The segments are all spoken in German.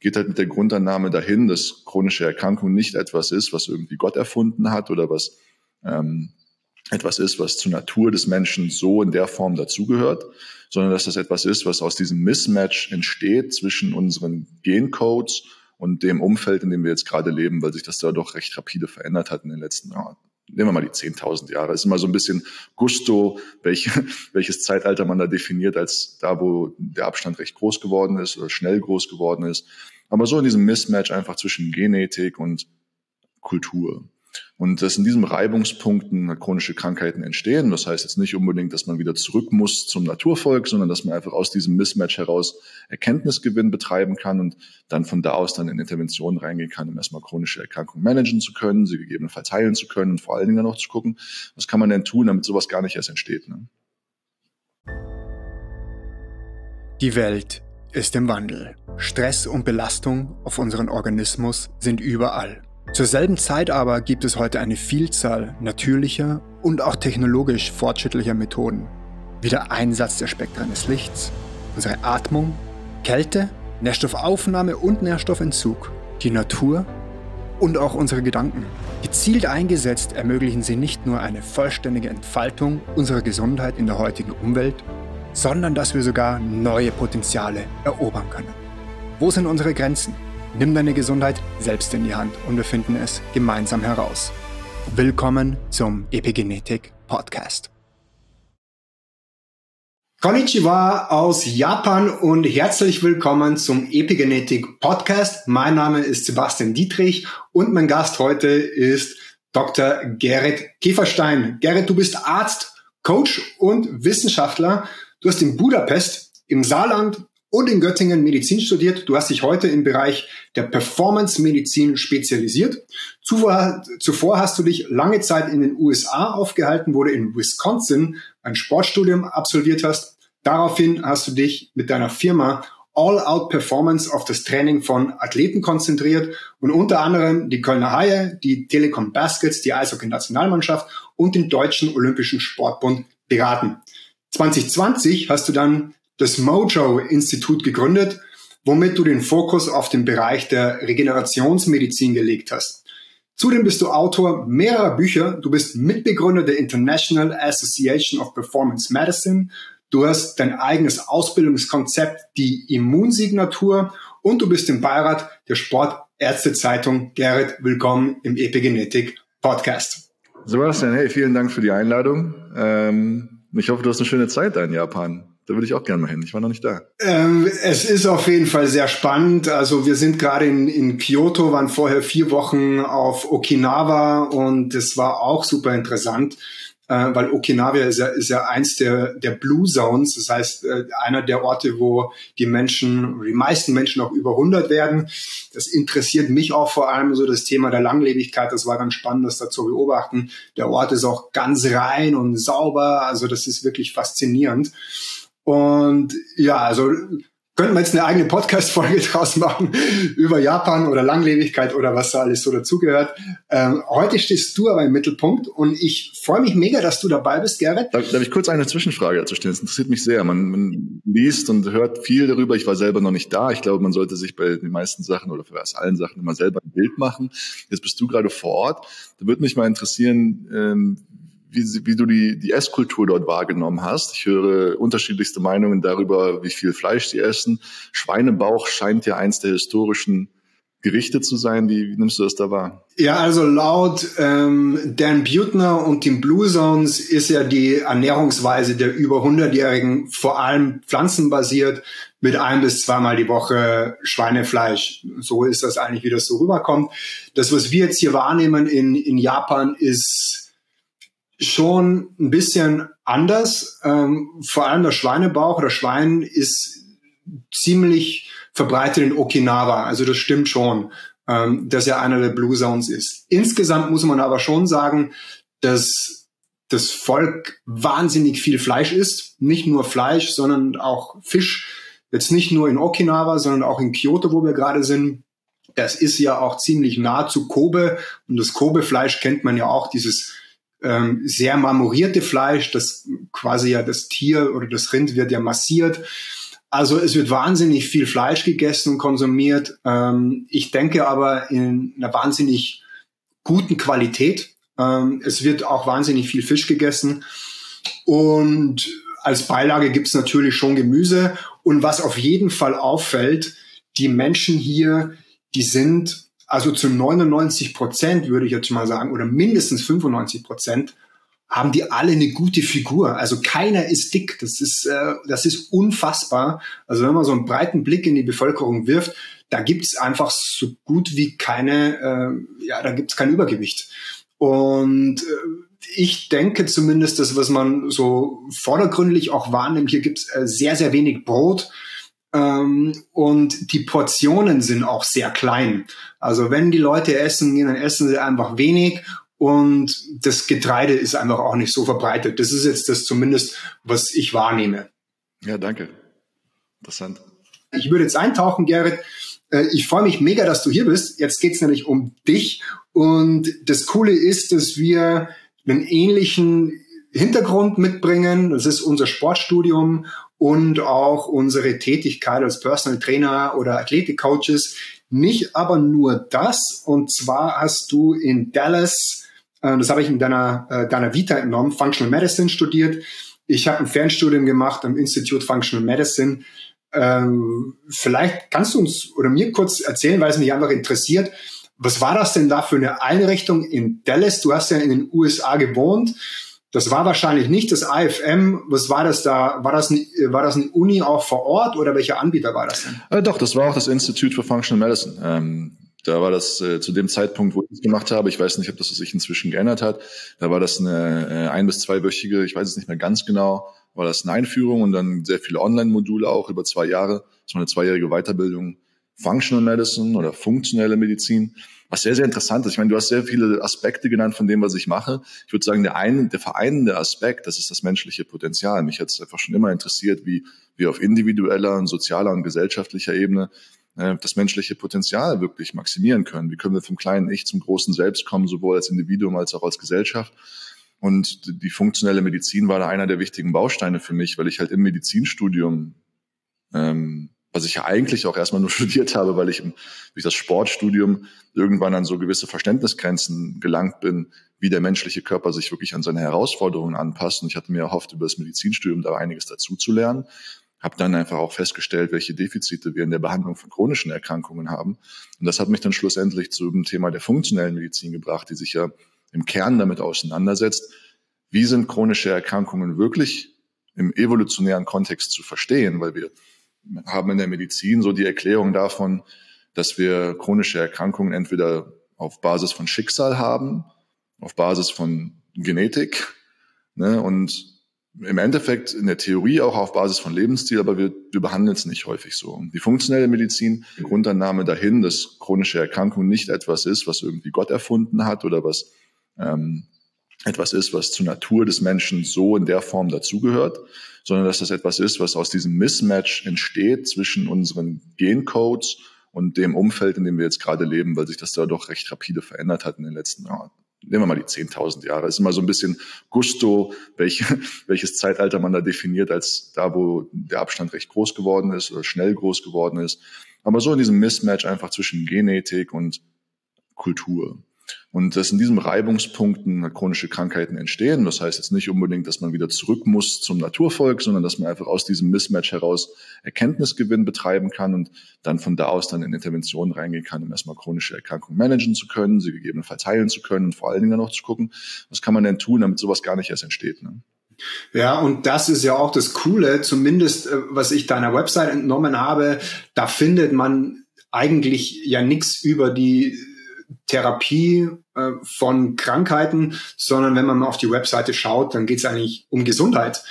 geht halt mit der Grundannahme dahin, dass chronische Erkrankung nicht etwas ist, was irgendwie Gott erfunden hat oder was ähm, etwas ist, was zur Natur des Menschen so in der Form dazugehört, sondern dass das etwas ist, was aus diesem Mismatch entsteht zwischen unseren Gencodes und dem Umfeld, in dem wir jetzt gerade leben, weil sich das da doch recht rapide verändert hat in den letzten Jahren. Nehmen wir mal die 10.000 Jahre. Es ist immer so ein bisschen Gusto, welche, welches Zeitalter man da definiert, als da, wo der Abstand recht groß geworden ist oder schnell groß geworden ist. Aber so in diesem Mismatch einfach zwischen Genetik und Kultur. Und dass in diesen Reibungspunkten chronische Krankheiten entstehen. Das heißt jetzt nicht unbedingt, dass man wieder zurück muss zum Naturvolk, sondern dass man einfach aus diesem Mismatch heraus Erkenntnisgewinn betreiben kann und dann von da aus dann in Interventionen reingehen kann, um erstmal chronische Erkrankungen managen zu können, sie gegebenenfalls heilen zu können und vor allen Dingen dann auch zu gucken, was kann man denn tun, damit sowas gar nicht erst entsteht. Ne? Die Welt ist im Wandel. Stress und Belastung auf unseren Organismus sind überall. Zur selben Zeit aber gibt es heute eine Vielzahl natürlicher und auch technologisch fortschrittlicher Methoden, wie der Einsatz der Spektren des Lichts, unsere Atmung, Kälte, Nährstoffaufnahme und Nährstoffentzug, die Natur und auch unsere Gedanken. Gezielt eingesetzt ermöglichen sie nicht nur eine vollständige Entfaltung unserer Gesundheit in der heutigen Umwelt, sondern dass wir sogar neue Potenziale erobern können. Wo sind unsere Grenzen? Nimm deine Gesundheit selbst in die Hand und wir finden es gemeinsam heraus. Willkommen zum Epigenetik Podcast. Konnichiwa aus Japan und herzlich willkommen zum Epigenetik Podcast. Mein Name ist Sebastian Dietrich und mein Gast heute ist Dr. Gerrit Käferstein. Gerrit, du bist Arzt, Coach und Wissenschaftler. Du hast in Budapest im Saarland und in Göttingen Medizin studiert. Du hast dich heute im Bereich der Performance-Medizin spezialisiert. Zuvor, zuvor hast du dich lange Zeit in den USA aufgehalten, wo du in Wisconsin ein Sportstudium absolviert hast. Daraufhin hast du dich mit deiner Firma All-Out Performance auf das Training von Athleten konzentriert und unter anderem die Kölner Haie, die Telekom Baskets, die Eishockey-Nationalmannschaft und den Deutschen Olympischen Sportbund beraten. 2020 hast du dann das Mojo-Institut gegründet, womit du den Fokus auf den Bereich der Regenerationsmedizin gelegt hast. Zudem bist du Autor mehrerer Bücher. Du bist Mitbegründer der International Association of Performance Medicine. Du hast dein eigenes Ausbildungskonzept, die Immunsignatur und du bist im Beirat der Sportärztezeitung. Gerrit, willkommen im Epigenetik Podcast. Sebastian, hey, vielen Dank für die Einladung. Ähm, ich hoffe, du hast eine schöne Zeit da in Japan. Da würde ich auch gerne mal hin. Ich war noch nicht da. Ähm, es ist auf jeden Fall sehr spannend. Also wir sind gerade in, in Kyoto, waren vorher vier Wochen auf Okinawa und es war auch super interessant, äh, weil Okinawa ist ja, ist ja eins der, der Blue Zones. Das heißt, äh, einer der Orte, wo die Menschen, die meisten Menschen auch über 100 werden. Das interessiert mich auch vor allem so das Thema der Langlebigkeit. Das war ganz spannend, das da zu beobachten. Der Ort ist auch ganz rein und sauber. Also das ist wirklich faszinierend. Und ja, also könnten wir jetzt eine eigene Podcast-Folge draus machen über Japan oder Langlebigkeit oder was da alles so dazugehört. Ähm, heute stehst du aber im Mittelpunkt und ich freue mich mega, dass du dabei bist, Gerrit. Darf, darf ich kurz eine Zwischenfrage dazu stellen? Das interessiert mich sehr. Man, man, liest und hört viel darüber. Ich war selber noch nicht da. Ich glaube, man sollte sich bei den meisten Sachen oder fast allen Sachen immer selber ein Bild machen. Jetzt bist du gerade vor Ort. Da würde mich mal interessieren, ähm, wie, wie du die, die Esskultur dort wahrgenommen hast. Ich höre unterschiedlichste Meinungen darüber, wie viel Fleisch sie essen. Schweinebauch scheint ja eins der historischen Gerichte zu sein. Wie, wie nimmst du das da wahr? Ja, also laut ähm, Dan Butner und den Blue Zones ist ja die Ernährungsweise der über 100-Jährigen vor allem pflanzenbasiert mit ein bis zweimal die Woche Schweinefleisch. So ist das eigentlich, wie das so rüberkommt. Das, was wir jetzt hier wahrnehmen in, in Japan, ist schon ein bisschen anders. Ähm, vor allem der Schweinebauch oder Schwein ist ziemlich verbreitet in Okinawa. Also das stimmt schon, ähm, dass er einer der Blue Zones ist. Insgesamt muss man aber schon sagen, dass das Volk wahnsinnig viel Fleisch isst. Nicht nur Fleisch, sondern auch Fisch. Jetzt nicht nur in Okinawa, sondern auch in Kyoto, wo wir gerade sind. Das ist ja auch ziemlich nah zu Kobe. Und das Kobe-Fleisch kennt man ja auch, dieses ähm, sehr marmorierte Fleisch, das quasi ja das Tier oder das Rind wird ja massiert. Also es wird wahnsinnig viel Fleisch gegessen und konsumiert. Ähm, ich denke aber in einer wahnsinnig guten Qualität. Ähm, es wird auch wahnsinnig viel Fisch gegessen. Und als Beilage gibt's natürlich schon Gemüse. Und was auf jeden Fall auffällt, die Menschen hier, die sind also zu 99 Prozent, würde ich jetzt mal sagen, oder mindestens 95 Prozent, haben die alle eine gute Figur. Also keiner ist dick. Das ist, äh, das ist unfassbar. Also wenn man so einen breiten Blick in die Bevölkerung wirft, da gibt's einfach so gut wie keine, äh, ja, da gibt's kein Übergewicht. Und äh, ich denke zumindest, dass was man so vordergründlich auch wahrnimmt, hier gibt's äh, sehr, sehr wenig Brot. Ähm, und die Portionen sind auch sehr klein. Also wenn die Leute essen gehen, dann essen sie einfach wenig und das Getreide ist einfach auch nicht so verbreitet. Das ist jetzt das zumindest, was ich wahrnehme. Ja, danke. Interessant. Ich würde jetzt eintauchen, Gerrit. Äh, ich freue mich mega, dass du hier bist. Jetzt geht's nämlich um dich. Und das Coole ist, dass wir einen ähnlichen Hintergrund mitbringen. Das ist unser Sportstudium und auch unsere Tätigkeit als Personal Trainer oder Athletikcoaches. Nicht aber nur das. Und zwar hast du in Dallas äh, das habe ich in deiner, äh, deiner Vita entnommen, Functional Medicine studiert. Ich habe ein Fernstudium gemacht am Institute Functional Medicine. Ähm, vielleicht kannst du uns oder mir kurz erzählen, weil es mich einfach interessiert. Was war das denn da für eine Einrichtung in Dallas? Du hast ja in den USA gewohnt. Das war wahrscheinlich nicht das IFM. Was war das da? War das, eine, war das eine Uni auch vor Ort oder welcher Anbieter war das denn? Äh, doch, das war auch das Institute for Functional Medicine. Ähm, da war das äh, zu dem Zeitpunkt, wo ich es gemacht habe, ich weiß nicht, ob das sich inzwischen geändert hat, da war das eine äh, ein- bis zweiwöchige, ich weiß es nicht mehr ganz genau, war das eine Einführung und dann sehr viele Online-Module auch über zwei Jahre. Das war eine zweijährige Weiterbildung. Functional Medicine oder funktionelle Medizin, was sehr, sehr interessant ist. Ich meine, du hast sehr viele Aspekte genannt von dem, was ich mache. Ich würde sagen, der eine, der vereinende Aspekt, das ist das menschliche Potenzial. Mich hat es einfach schon immer interessiert, wie wir auf individueller und sozialer und gesellschaftlicher Ebene äh, das menschliche Potenzial wirklich maximieren können. Wie können wir vom kleinen Ich zum großen Selbst kommen, sowohl als Individuum als auch als Gesellschaft? Und die funktionelle Medizin war da einer der wichtigen Bausteine für mich, weil ich halt im Medizinstudium, ähm, was ich ja eigentlich auch erstmal nur studiert habe, weil ich im, durch das Sportstudium irgendwann an so gewisse Verständnisgrenzen gelangt bin, wie der menschliche Körper sich wirklich an seine Herausforderungen anpasst. Und ich hatte mir erhofft, über das Medizinstudium da einiges dazu zu lernen habe dann einfach auch festgestellt, welche Defizite wir in der Behandlung von chronischen Erkrankungen haben. Und das hat mich dann schlussendlich zu dem Thema der funktionellen Medizin gebracht, die sich ja im Kern damit auseinandersetzt, wie sind chronische Erkrankungen wirklich im evolutionären Kontext zu verstehen, weil wir haben in der Medizin so die Erklärung davon, dass wir chronische Erkrankungen entweder auf Basis von Schicksal haben, auf Basis von Genetik, ne, und im Endeffekt in der Theorie auch auf Basis von Lebensstil, aber wir, wir behandeln es nicht häufig so. Die funktionelle Medizin, die Grundannahme dahin, dass chronische Erkrankung nicht etwas ist, was irgendwie Gott erfunden hat oder was ähm, etwas ist, was zur Natur des Menschen so in der Form dazugehört, sondern dass das etwas ist, was aus diesem Mismatch entsteht zwischen unseren Gencodes und dem Umfeld, in dem wir jetzt gerade leben, weil sich das da doch recht rapide verändert hat in den letzten Jahren nehmen wir mal die 10.000 Jahre. ist immer so ein bisschen Gusto, welch, welches Zeitalter man da definiert, als da, wo der Abstand recht groß geworden ist oder schnell groß geworden ist. Aber so in diesem Mismatch einfach zwischen Genetik und Kultur. Und dass in diesen Reibungspunkten chronische Krankheiten entstehen. Das heißt jetzt nicht unbedingt, dass man wieder zurück muss zum Naturvolk, sondern dass man einfach aus diesem Mismatch heraus Erkenntnisgewinn betreiben kann und dann von da aus dann in Interventionen reingehen kann, um erstmal chronische Erkrankungen managen zu können, sie gegebenenfalls heilen zu können und vor allen Dingen dann auch zu gucken, was kann man denn tun, damit sowas gar nicht erst entsteht. Ne? Ja, und das ist ja auch das Coole, zumindest äh, was ich deiner Website entnommen habe, da findet man eigentlich ja nichts über die Therapie äh, von Krankheiten, sondern wenn man mal auf die Webseite schaut, dann geht es eigentlich um Gesundheit.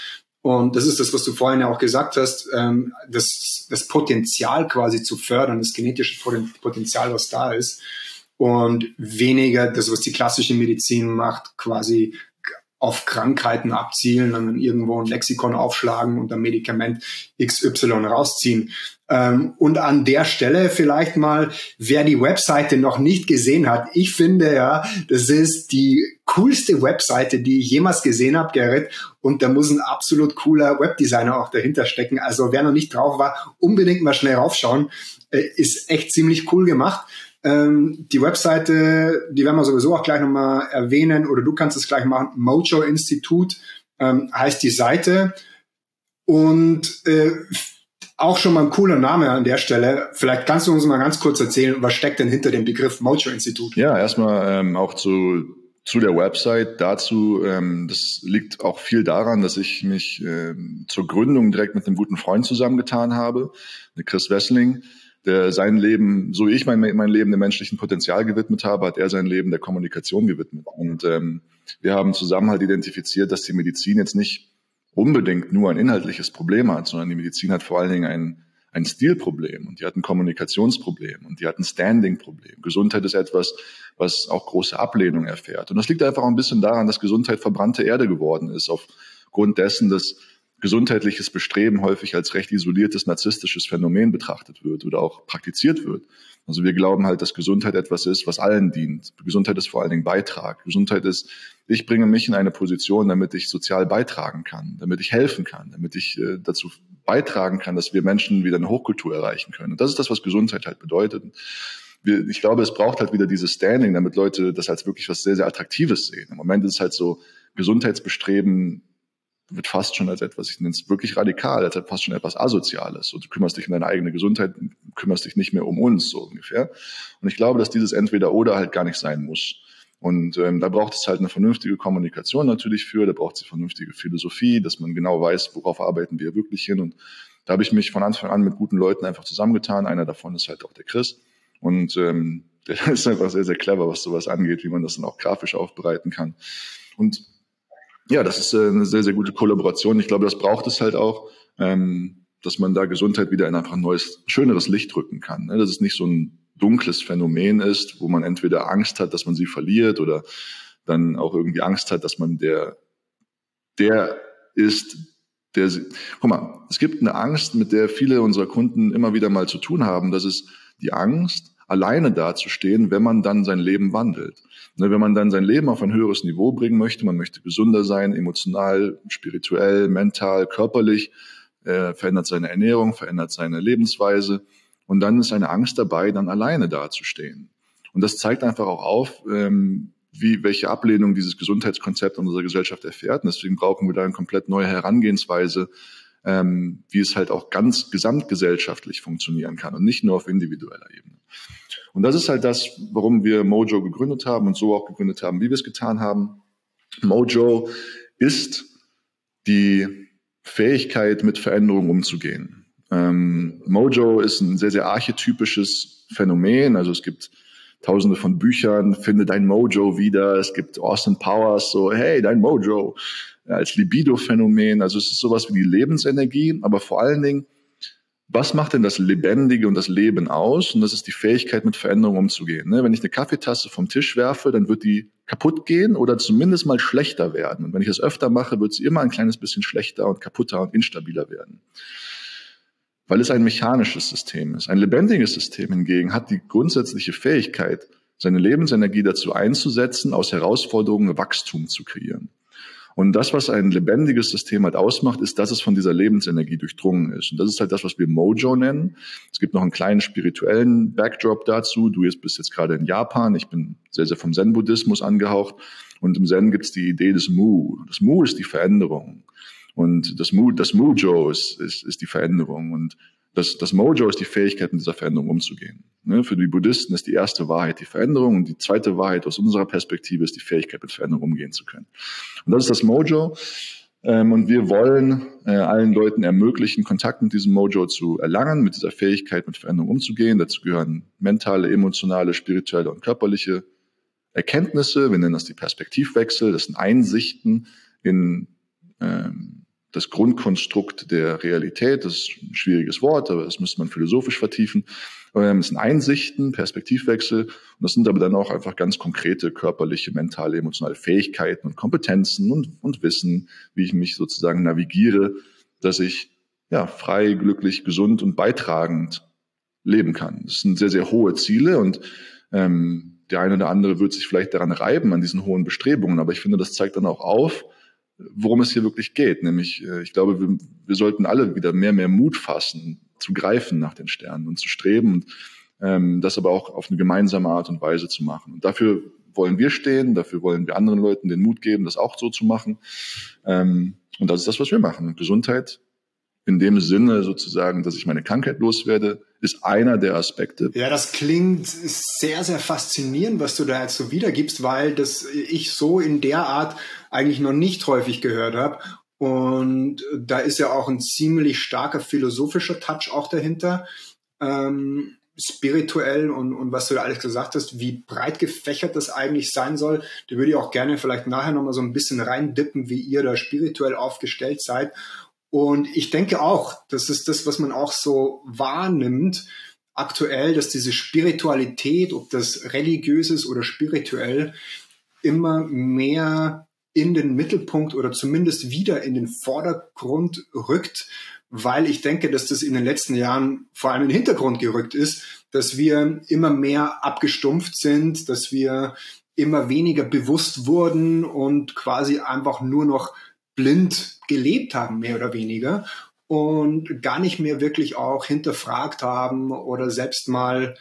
Und das ist das, was du vorhin ja auch gesagt hast, ähm, das, das Potenzial quasi zu fördern, das genetische Potenzial, was da ist. Und weniger das, was die klassische Medizin macht, quasi auf Krankheiten abzielen, dann irgendwo ein Lexikon aufschlagen und ein Medikament XY rausziehen. Ähm, und an der Stelle vielleicht mal, wer die Webseite noch nicht gesehen hat, ich finde ja, das ist die coolste Webseite, die ich jemals gesehen habe, Gerrit. Und da muss ein absolut cooler Webdesigner auch dahinter stecken. Also wer noch nicht drauf war, unbedingt mal schnell raufschauen. Äh, ist echt ziemlich cool gemacht. Ähm, die Webseite, die werden wir sowieso auch gleich nochmal erwähnen, oder du kannst es gleich machen. Mojo Institut ähm, heißt die Seite. Und äh, auch schon mal ein cooler Name an der Stelle. Vielleicht kannst du uns mal ganz kurz erzählen, was steckt denn hinter dem Begriff Mojo Institut? Ja, erstmal ähm, auch zu, zu der Website dazu. Ähm, das liegt auch viel daran, dass ich mich ähm, zur Gründung direkt mit einem guten Freund zusammengetan habe, Chris Wessling, der sein Leben, so wie ich mein, mein Leben dem menschlichen Potenzial gewidmet habe, hat er sein Leben der Kommunikation gewidmet. Und ähm, wir haben zusammen halt identifiziert, dass die Medizin jetzt nicht unbedingt nur ein inhaltliches Problem hat, sondern die Medizin hat vor allen Dingen ein, ein Stilproblem und die hat ein Kommunikationsproblem und die hat ein Standing-Problem. Gesundheit ist etwas, was auch große Ablehnung erfährt. Und das liegt einfach auch ein bisschen daran, dass Gesundheit verbrannte Erde geworden ist, aufgrund dessen, dass gesundheitliches Bestreben häufig als recht isoliertes narzisstisches Phänomen betrachtet wird oder auch praktiziert wird. Also wir glauben halt, dass Gesundheit etwas ist, was allen dient. Gesundheit ist vor allen Dingen Beitrag. Gesundheit ist, ich bringe mich in eine Position, damit ich sozial beitragen kann, damit ich helfen kann, damit ich äh, dazu beitragen kann, dass wir Menschen wieder eine Hochkultur erreichen können. Und das ist das, was Gesundheit halt bedeutet. Ich glaube, es braucht halt wieder dieses Standing, damit Leute das als wirklich was sehr, sehr Attraktives sehen. Im Moment ist es halt so, Gesundheitsbestreben wird fast schon als etwas, ich nenne es wirklich radikal, als fast schon etwas Asoziales. Und du kümmerst dich um deine eigene Gesundheit, kümmerst dich nicht mehr um uns, so ungefähr. Und ich glaube, dass dieses Entweder-Oder halt gar nicht sein muss. Und ähm, da braucht es halt eine vernünftige Kommunikation natürlich für, da braucht es eine vernünftige Philosophie, dass man genau weiß, worauf arbeiten wir wirklich hin. Und da habe ich mich von Anfang an mit guten Leuten einfach zusammengetan. Einer davon ist halt auch der Chris. Und ähm, der ist einfach sehr, sehr clever, was sowas angeht, wie man das dann auch grafisch aufbereiten kann. Und ja, das ist äh, eine sehr, sehr gute Kollaboration. Ich glaube, das braucht es halt auch, ähm, dass man da Gesundheit wieder in einfach ein neues, schöneres Licht rücken kann. Ne? Dass es nicht so ein dunkles Phänomen ist, wo man entweder Angst hat, dass man sie verliert oder dann auch irgendwie Angst hat, dass man der, der ist, der, guck mal, es gibt eine Angst, mit der viele unserer Kunden immer wieder mal zu tun haben. Das ist die Angst, alleine dazustehen, wenn man dann sein Leben wandelt. Ne, wenn man dann sein Leben auf ein höheres Niveau bringen möchte, man möchte gesünder sein, emotional, spirituell, mental, körperlich, äh, verändert seine Ernährung, verändert seine Lebensweise und dann ist eine Angst dabei, dann alleine dazustehen. Und das zeigt einfach auch auf, ähm, wie, welche Ablehnung dieses Gesundheitskonzept unserer Gesellschaft erfährt. Und deswegen brauchen wir da eine komplett neue Herangehensweise, ähm, wie es halt auch ganz gesamtgesellschaftlich funktionieren kann und nicht nur auf individueller Ebene. Und das ist halt das, warum wir Mojo gegründet haben und so auch gegründet haben, wie wir es getan haben. Mojo ist die Fähigkeit, mit Veränderungen umzugehen. Ähm, Mojo ist ein sehr, sehr archetypisches Phänomen. Also es gibt tausende von Büchern, finde dein Mojo wieder. Es gibt Austin Powers, so, hey, dein Mojo, als Libido-Phänomen. Also es ist sowas wie die Lebensenergie, aber vor allen Dingen was macht denn das Lebendige und das Leben aus? Und das ist die Fähigkeit, mit Veränderungen umzugehen. Ne? Wenn ich eine Kaffeetasse vom Tisch werfe, dann wird die kaputt gehen oder zumindest mal schlechter werden. Und wenn ich das öfter mache, wird sie immer ein kleines bisschen schlechter und kaputter und instabiler werden. Weil es ein mechanisches System ist. Ein lebendiges System hingegen hat die grundsätzliche Fähigkeit, seine Lebensenergie dazu einzusetzen, aus Herausforderungen Wachstum zu kreieren. Und das, was ein lebendiges System halt ausmacht, ist, dass es von dieser Lebensenergie durchdrungen ist. Und das ist halt das, was wir Mojo nennen. Es gibt noch einen kleinen spirituellen Backdrop dazu. Du bist jetzt gerade in Japan. Ich bin sehr, sehr vom Zen-Buddhismus angehaucht. Und im Zen gibt es die Idee des Mu. Das Mu ist die Veränderung. Und das Mu, das Mujo ist, ist, ist die Veränderung. Und das, das Mojo ist die Fähigkeit, mit dieser Veränderung umzugehen. Ne? Für die Buddhisten ist die erste Wahrheit die Veränderung und die zweite Wahrheit aus unserer Perspektive ist die Fähigkeit, mit Veränderung umgehen zu können. Und das ist das Mojo. Ähm, und wir wollen äh, allen Leuten ermöglichen, Kontakt mit diesem Mojo zu erlangen, mit dieser Fähigkeit, mit Veränderung umzugehen. Dazu gehören mentale, emotionale, spirituelle und körperliche Erkenntnisse. Wir nennen das die Perspektivwechsel. Das sind Einsichten in ähm, das Grundkonstrukt der Realität. Das ist ein schwieriges Wort, aber das müsste man philosophisch vertiefen. Es sind Einsichten, Perspektivwechsel und das sind aber dann auch einfach ganz konkrete körperliche, mentale, emotionale Fähigkeiten und Kompetenzen und, und Wissen, wie ich mich sozusagen navigiere, dass ich ja, frei, glücklich, gesund und beitragend leben kann. Das sind sehr, sehr hohe Ziele und ähm, der eine oder andere wird sich vielleicht daran reiben, an diesen hohen Bestrebungen, aber ich finde, das zeigt dann auch auf, worum es hier wirklich geht. Nämlich, äh, ich glaube, wir, wir sollten alle wieder mehr, mehr Mut fassen, zu greifen nach den Sternen und zu streben und ähm, das aber auch auf eine gemeinsame Art und Weise zu machen. Und dafür wollen wir stehen, dafür wollen wir anderen Leuten den Mut geben, das auch so zu machen. Ähm, und das ist das, was wir machen. Gesundheit in dem Sinne sozusagen, dass ich meine Krankheit loswerde, ist einer der Aspekte. Ja, das klingt sehr, sehr faszinierend, was du da jetzt so wiedergibst, weil das ich so in der Art eigentlich noch nicht häufig gehört habe. Und da ist ja auch ein ziemlich starker philosophischer Touch auch dahinter. Ähm, spirituell und, und was du da alles gesagt hast, wie breit gefächert das eigentlich sein soll. Da würde ich auch gerne vielleicht nachher nochmal so ein bisschen reindippen, wie ihr da spirituell aufgestellt seid und ich denke auch, das ist das, was man auch so wahrnimmt aktuell, dass diese Spiritualität, ob das religiös ist oder spirituell, immer mehr in den Mittelpunkt oder zumindest wieder in den Vordergrund rückt, weil ich denke, dass das in den letzten Jahren vor allem in den Hintergrund gerückt ist, dass wir immer mehr abgestumpft sind, dass wir immer weniger bewusst wurden und quasi einfach nur noch blind gelebt haben, mehr oder weniger, und gar nicht mehr wirklich auch hinterfragt haben oder selbst mal,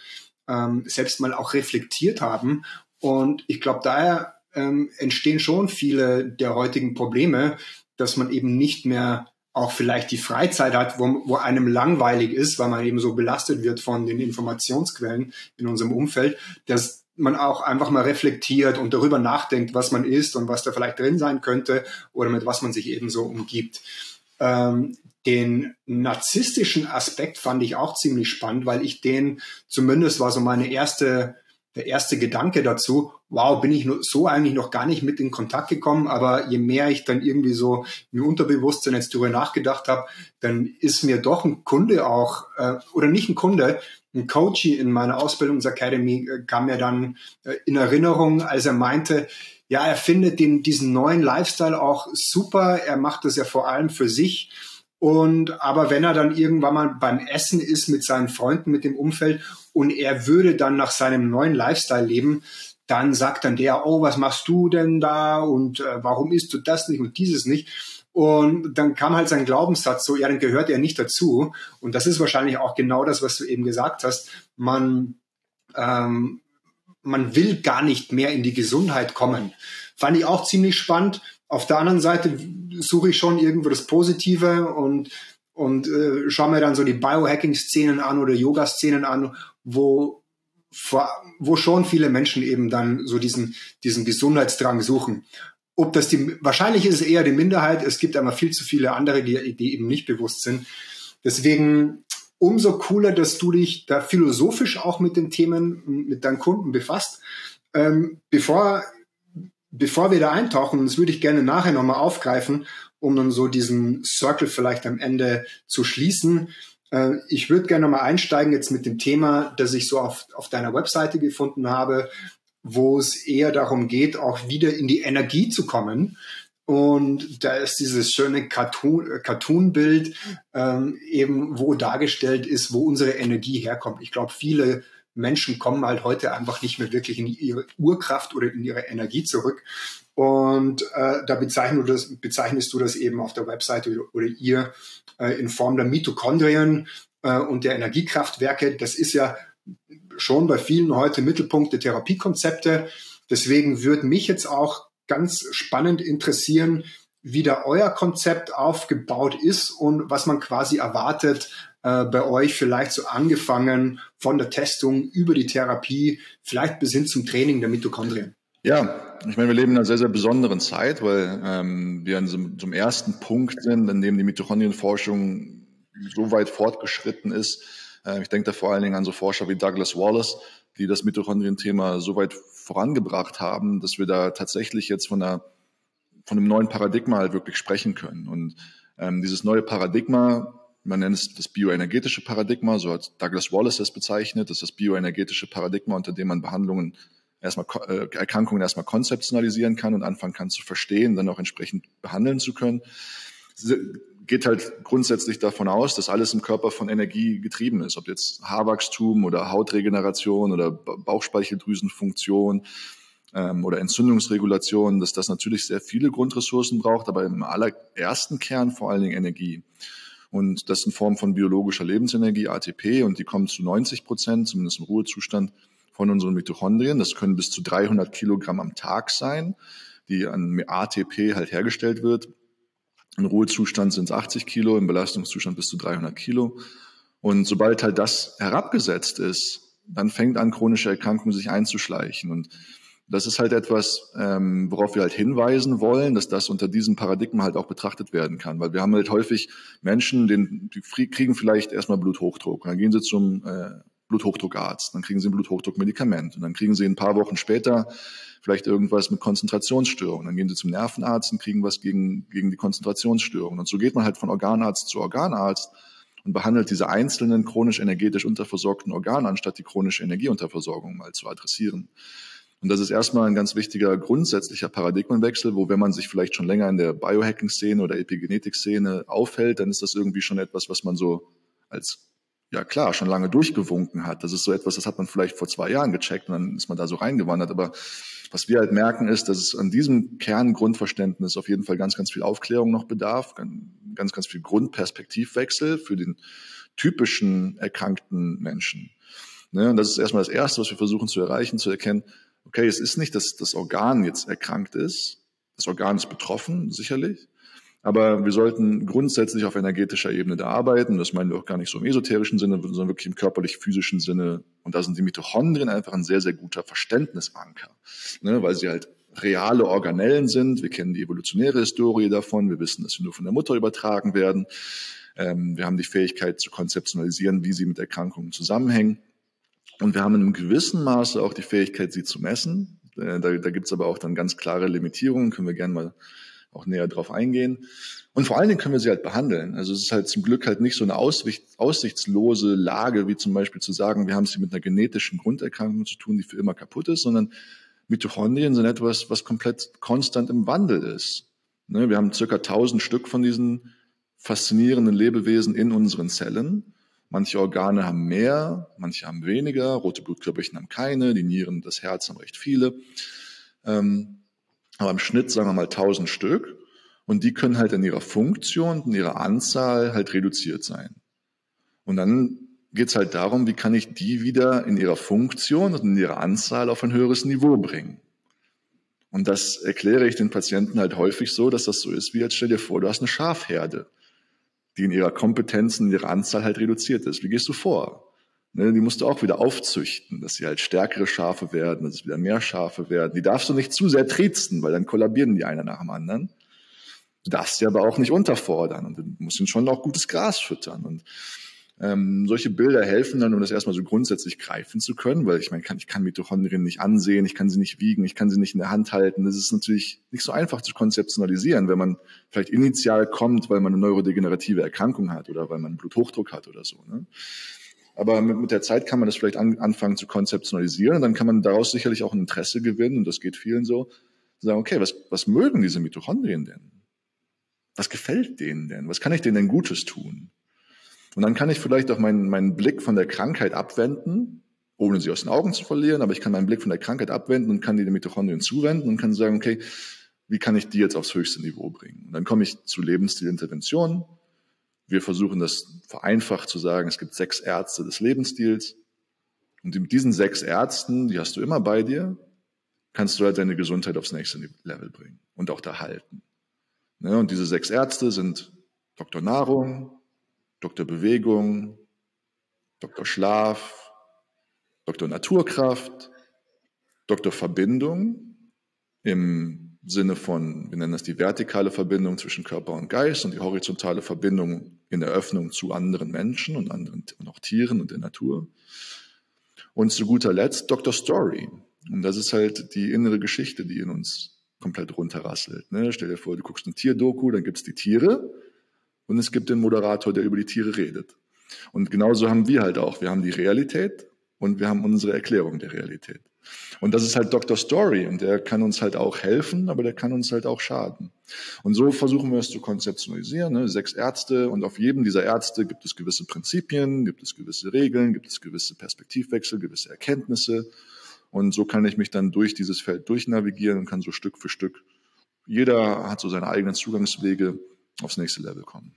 ähm, selbst mal auch reflektiert haben. Und ich glaube, daher ähm, entstehen schon viele der heutigen Probleme, dass man eben nicht mehr auch vielleicht die Freizeit hat, wo, wo einem langweilig ist, weil man eben so belastet wird von den Informationsquellen in unserem Umfeld, dass man auch einfach mal reflektiert und darüber nachdenkt, was man ist und was da vielleicht drin sein könnte oder mit was man sich eben so umgibt. Ähm, den narzisstischen Aspekt fand ich auch ziemlich spannend, weil ich den zumindest war so meine erste, der erste Gedanke dazu. Wow, bin ich so eigentlich noch gar nicht mit in Kontakt gekommen, aber je mehr ich dann irgendwie so im Unterbewusstsein jetzt darüber nachgedacht habe, dann ist mir doch ein Kunde auch, äh, oder nicht ein Kunde, ein Coachie in meiner Ausbildungsakademie äh, kam mir dann äh, in Erinnerung, als er meinte, ja, er findet den, diesen neuen Lifestyle auch super. Er macht das ja vor allem für sich. Und aber wenn er dann irgendwann mal beim Essen ist mit seinen Freunden, mit dem Umfeld und er würde dann nach seinem neuen Lifestyle leben, dann sagt dann der, oh, was machst du denn da und äh, warum isst du das nicht und dieses nicht? Und dann kam halt sein Glaubenssatz so, ja, dann gehört er nicht dazu. Und das ist wahrscheinlich auch genau das, was du eben gesagt hast. Man, ähm, man will gar nicht mehr in die Gesundheit kommen. Fand ich auch ziemlich spannend. Auf der anderen Seite suche ich schon irgendwo das Positive und, und äh, schaue mir dann so die Biohacking-Szenen an oder Yoga-Szenen an, wo, wo schon viele Menschen eben dann so diesen, diesen Gesundheitsdrang suchen ob das die, wahrscheinlich ist es eher die Minderheit. Es gibt aber viel zu viele andere, die, die eben nicht bewusst sind. Deswegen umso cooler, dass du dich da philosophisch auch mit den Themen, mit deinen Kunden befasst. Ähm, bevor, bevor wir da eintauchen, das würde ich gerne nachher nochmal aufgreifen, um dann so diesen Circle vielleicht am Ende zu schließen. Äh, ich würde gerne nochmal einsteigen jetzt mit dem Thema, das ich so auf, auf deiner Webseite gefunden habe, wo es eher darum geht, auch wieder in die Energie zu kommen. Und da ist dieses schöne Cartoon, Cartoon-Bild ähm, eben, wo dargestellt ist, wo unsere Energie herkommt. Ich glaube, viele Menschen kommen halt heute einfach nicht mehr wirklich in ihre Urkraft oder in ihre Energie zurück. Und äh, da bezeichnest du, das, bezeichnest du das eben auf der Webseite oder ihr äh, in Form der Mitochondrien äh, und der Energiekraftwerke. Das ist ja schon bei vielen heute Mittelpunkt der Therapiekonzepte. Deswegen würde mich jetzt auch ganz spannend interessieren, wie da euer Konzept aufgebaut ist und was man quasi erwartet äh, bei euch, vielleicht so angefangen von der Testung über die Therapie, vielleicht bis hin zum Training der Mitochondrien. Ja, ich meine, wir leben in einer sehr, sehr besonderen Zeit, weil ähm, wir an so, einem ersten Punkt sind, an dem die Mitochondrienforschung so weit fortgeschritten ist, äh, ich denke da vor allen Dingen an so Forscher wie Douglas Wallace, die das Mitochondrien-Thema so weit vorangebracht haben, dass wir da tatsächlich jetzt von, einer, von einem neuen Paradigma halt wirklich sprechen können. Und ähm, dieses neue Paradigma, man nennt es das bioenergetische Paradigma, so hat Douglas Wallace es bezeichnet, das ist das bioenergetische Paradigma, unter dem man Behandlungen erstmal äh, Erkrankungen erstmal konzeptionalisieren kann und anfangen kann zu verstehen, dann auch entsprechend behandeln zu können geht halt grundsätzlich davon aus, dass alles im Körper von Energie getrieben ist. Ob jetzt Haarwachstum oder Hautregeneration oder Bauchspeicheldrüsenfunktion ähm, oder Entzündungsregulation, dass das natürlich sehr viele Grundressourcen braucht, aber im allerersten Kern vor allen Dingen Energie. Und das in Form von biologischer Lebensenergie, ATP, und die kommt zu 90 Prozent, zumindest im Ruhezustand, von unseren Mitochondrien. Das können bis zu 300 Kilogramm am Tag sein, die an ATP halt hergestellt wird. Im Ruhezustand sind es 80 Kilo, im Belastungszustand bis zu 300 Kilo. Und sobald halt das herabgesetzt ist, dann fängt an, chronische Erkrankungen sich einzuschleichen. Und das ist halt etwas, ähm, worauf wir halt hinweisen wollen, dass das unter diesem Paradigma halt auch betrachtet werden kann. Weil wir haben halt häufig Menschen, den, die kriegen vielleicht erstmal Bluthochdruck. Und dann gehen sie zum äh, Bluthochdruckarzt, dann kriegen sie ein Bluthochdruckmedikament und dann kriegen sie ein paar Wochen später vielleicht irgendwas mit Konzentrationsstörungen. Dann gehen sie zum Nervenarzt und kriegen was gegen, gegen die Konzentrationsstörungen. Und so geht man halt von Organarzt zu Organarzt und behandelt diese einzelnen chronisch energetisch unterversorgten Organe, anstatt die chronische Energieunterversorgung mal zu adressieren. Und das ist erstmal ein ganz wichtiger grundsätzlicher Paradigmenwechsel, wo wenn man sich vielleicht schon länger in der Biohacking-Szene oder Epigenetik-Szene aufhält, dann ist das irgendwie schon etwas, was man so als ja klar, schon lange durchgewunken hat. Das ist so etwas, das hat man vielleicht vor zwei Jahren gecheckt und dann ist man da so reingewandert. Aber was wir halt merken ist, dass es an diesem Kerngrundverständnis auf jeden Fall ganz, ganz viel Aufklärung noch bedarf, ganz, ganz viel Grundperspektivwechsel für den typischen erkrankten Menschen. Ne? Und das ist erstmal das Erste, was wir versuchen zu erreichen, zu erkennen, okay, es ist nicht, dass das Organ jetzt erkrankt ist. Das Organ ist betroffen, sicherlich. Aber wir sollten grundsätzlich auf energetischer Ebene da arbeiten. Das meinen wir auch gar nicht so im esoterischen Sinne, sondern wirklich im körperlich-physischen Sinne. Und da sind die Mitochondrien einfach ein sehr, sehr guter Verständnisanker, ne, weil sie halt reale Organellen sind. Wir kennen die evolutionäre Historie davon. Wir wissen, dass sie nur von der Mutter übertragen werden. Ähm, wir haben die Fähigkeit zu konzeptionalisieren, wie sie mit Erkrankungen zusammenhängen. Und wir haben in einem gewissen Maße auch die Fähigkeit, sie zu messen. Äh, da, da gibt es aber auch dann ganz klare Limitierungen, können wir gerne mal auch näher drauf eingehen. Und vor allen Dingen können wir sie halt behandeln. Also es ist halt zum Glück halt nicht so eine Aussicht, aussichtslose Lage, wie zum Beispiel zu sagen, wir haben es hier mit einer genetischen Grunderkrankung zu tun, die für immer kaputt ist, sondern Mitochondrien sind etwas, was komplett konstant im Wandel ist. Ne, wir haben circa 1000 Stück von diesen faszinierenden Lebewesen in unseren Zellen. Manche Organe haben mehr, manche haben weniger, rote Blutkörperchen haben keine, die Nieren, das Herz haben recht viele. Ähm, aber im Schnitt sagen wir mal 1000 Stück. Und die können halt in ihrer Funktion, in ihrer Anzahl halt reduziert sein. Und dann geht's halt darum, wie kann ich die wieder in ihrer Funktion und in ihrer Anzahl auf ein höheres Niveau bringen. Und das erkläre ich den Patienten halt häufig so, dass das so ist, wie jetzt stell dir vor, du hast eine Schafherde die in ihrer Kompetenz, in ihrer Anzahl halt reduziert ist. Wie gehst du vor? Ne, die musst du auch wieder aufzüchten, dass sie halt stärkere Schafe werden, dass es wieder mehr Schafe werden. Die darfst du nicht zu sehr triezen, weil dann kollabieren die einer nach dem anderen. Du darfst sie aber auch nicht unterfordern und du musst ihnen schon auch gutes Gras füttern. Und ähm, solche Bilder helfen dann, um das erstmal so grundsätzlich greifen zu können, weil ich meine, kann, ich kann Mitochondrien nicht ansehen, ich kann sie nicht wiegen, ich kann sie nicht in der Hand halten. Das ist natürlich nicht so einfach zu konzeptionalisieren, wenn man vielleicht initial kommt, weil man eine neurodegenerative Erkrankung hat oder weil man Bluthochdruck hat oder so. Ne? Aber mit, mit der Zeit kann man das vielleicht an, anfangen zu konzeptionalisieren und dann kann man daraus sicherlich auch ein Interesse gewinnen, und das geht vielen so, zu sagen, okay, was, was mögen diese Mitochondrien denn? Was gefällt denen denn? Was kann ich denen denn Gutes tun? Und dann kann ich vielleicht auch meinen, meinen Blick von der Krankheit abwenden, ohne sie aus den Augen zu verlieren, aber ich kann meinen Blick von der Krankheit abwenden und kann die den Mitochondrien zuwenden und kann sagen, okay, wie kann ich die jetzt aufs höchste Niveau bringen? Und dann komme ich zu Lebensstilinterventionen. Wir versuchen das vereinfacht zu sagen, es gibt sechs Ärzte des Lebensstils. Und mit diesen sechs Ärzten, die hast du immer bei dir, kannst du halt deine Gesundheit aufs nächste Level bringen und auch da halten. Ne, und diese sechs Ärzte sind Dr. Nahrung, Dr. Bewegung, Dr. Schlaf, Dr. Naturkraft, Dr. Verbindung im Sinne von, wir nennen das die vertikale Verbindung zwischen Körper und Geist und die horizontale Verbindung in der Öffnung zu anderen Menschen und anderen und auch Tieren und der Natur. Und zu guter Letzt Dr. Story. Und das ist halt die innere Geschichte, die in uns komplett runterrasselt. Ne? Stell dir vor, du guckst ein Tierdoku, dann gibt's die Tiere und es gibt den Moderator, der über die Tiere redet. Und genauso haben wir halt auch. Wir haben die Realität und wir haben unsere Erklärung der Realität. Und das ist halt Dr. Story und der kann uns halt auch helfen, aber der kann uns halt auch schaden. Und so versuchen wir es zu konzeptionalisieren. Ne? Sechs Ärzte und auf jedem dieser Ärzte gibt es gewisse Prinzipien, gibt es gewisse Regeln, gibt es gewisse Perspektivwechsel, gewisse Erkenntnisse. Und so kann ich mich dann durch dieses Feld durchnavigieren und kann so Stück für Stück, jeder hat so seine eigenen Zugangswege aufs nächste Level kommen.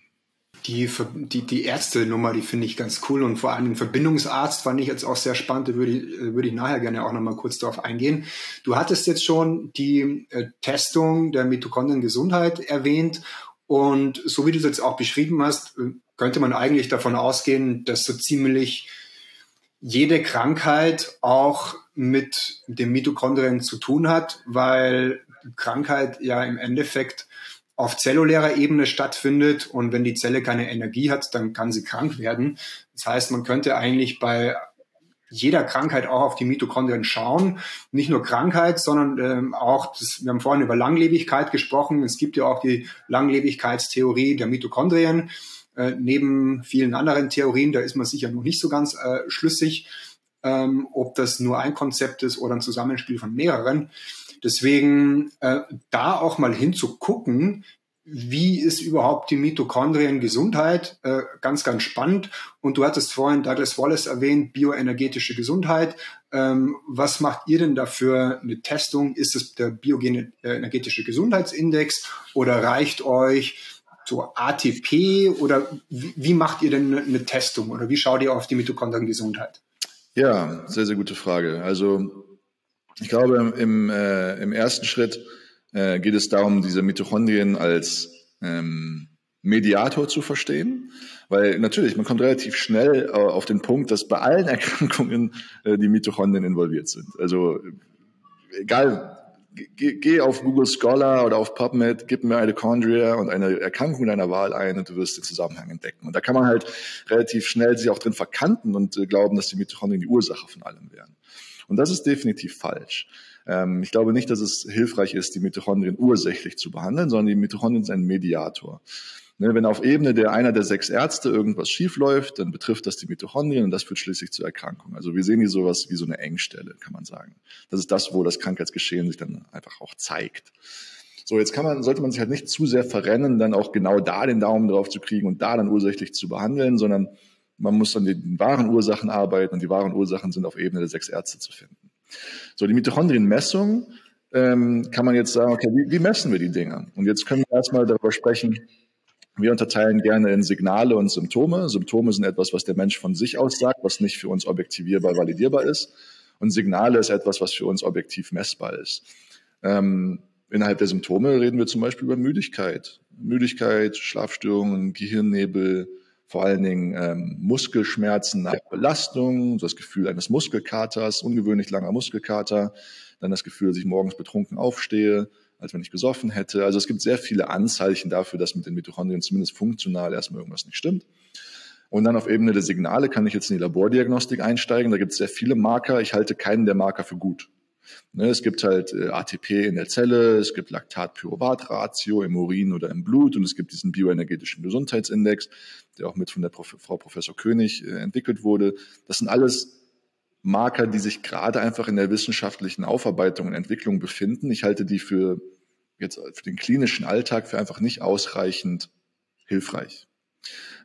Die, die, die Ärzte-Nummer, die finde ich ganz cool und vor allem den Verbindungsarzt fand ich jetzt auch sehr spannend, da würde ich, würde ich nachher gerne auch nochmal kurz darauf eingehen. Du hattest jetzt schon die äh, Testung der Mitochondriengesundheit erwähnt und so wie du es jetzt auch beschrieben hast, äh, könnte man eigentlich davon ausgehen, dass so ziemlich jede Krankheit auch mit dem Mitochondrien zu tun hat, weil Krankheit ja im Endeffekt auf zellulärer Ebene stattfindet und wenn die Zelle keine Energie hat, dann kann sie krank werden. Das heißt, man könnte eigentlich bei jeder Krankheit auch auf die Mitochondrien schauen. Nicht nur Krankheit, sondern ähm, auch, das, wir haben vorhin über Langlebigkeit gesprochen. Es gibt ja auch die Langlebigkeitstheorie der Mitochondrien. Äh, neben vielen anderen Theorien, da ist man sicher noch nicht so ganz äh, schlüssig, ähm, ob das nur ein Konzept ist oder ein Zusammenspiel von mehreren. Deswegen äh, da auch mal hinzugucken, wie ist überhaupt die Mitochondriengesundheit? Äh, ganz, ganz spannend. Und du hattest vorhin Douglas Wallace erwähnt, bioenergetische Gesundheit. Ähm, was macht ihr denn dafür eine Testung? Ist es der bioenergetische Gesundheitsindex oder reicht euch so ATP oder wie, wie macht ihr denn eine, Testung oder wie schaut ihr auf die Mitochondriengesundheit? Ja, sehr, sehr gute Frage. Also ich glaube, im, äh, im ersten Schritt äh, geht es darum, diese Mitochondrien als ähm, Mediator zu verstehen, weil natürlich, man kommt relativ schnell äh, auf den Punkt, dass bei allen Erkrankungen äh, die Mitochondrien involviert sind. Also egal, geh, geh auf Google Scholar oder auf PubMed, gib mir Mitochondria und eine Erkrankung deiner Wahl ein und du wirst den Zusammenhang entdecken. Und da kann man halt relativ schnell sich auch drin verkanten und äh, glauben, dass die Mitochondrien die Ursache von allem wären. Und das ist definitiv falsch. Ähm, ich glaube nicht, dass es hilfreich ist, die Mitochondrien ursächlich zu behandeln, sondern die Mitochondrien sind ein Mediator. Ne, wenn auf Ebene der einer der sechs Ärzte irgendwas schiefläuft, dann betrifft das die Mitochondrien und das führt schließlich zur Erkrankung. Also wir sehen hier sowas wie so eine Engstelle, kann man sagen. Das ist das, wo das Krankheitsgeschehen sich dann einfach auch zeigt. So, jetzt kann man, sollte man sich halt nicht zu sehr verrennen, dann auch genau da den Daumen drauf zu kriegen und da dann ursächlich zu behandeln, sondern man muss an den wahren Ursachen arbeiten und die wahren Ursachen sind auf Ebene der sechs Ärzte zu finden. So, die Mitochondrienmessung ähm, kann man jetzt sagen, okay, wie, wie messen wir die Dinge? Und jetzt können wir erstmal darüber sprechen, wir unterteilen gerne in Signale und Symptome. Symptome sind etwas, was der Mensch von sich aus sagt, was nicht für uns objektivierbar, validierbar ist. Und Signale ist etwas, was für uns objektiv messbar ist. Ähm, innerhalb der Symptome reden wir zum Beispiel über Müdigkeit. Müdigkeit, Schlafstörungen, Gehirnnebel, vor allen Dingen ähm, Muskelschmerzen nach Belastung, das Gefühl eines Muskelkaters, ungewöhnlich langer Muskelkater, dann das Gefühl, dass ich morgens betrunken aufstehe, als wenn ich gesoffen hätte. Also es gibt sehr viele Anzeichen dafür, dass mit den Mitochondrien zumindest funktional erstmal irgendwas nicht stimmt. Und dann auf Ebene der Signale kann ich jetzt in die Labordiagnostik einsteigen. Da gibt es sehr viele Marker. Ich halte keinen der Marker für gut. Ne, es gibt halt äh, ATP in der Zelle, es gibt Laktat-Pyruvat-Ratio im Urin oder im Blut und es gibt diesen bioenergetischen Gesundheitsindex, der auch mit von der Prof Frau Professor König äh, entwickelt wurde. Das sind alles Marker, die sich gerade einfach in der wissenschaftlichen Aufarbeitung und Entwicklung befinden. Ich halte die für jetzt für den klinischen Alltag für einfach nicht ausreichend hilfreich.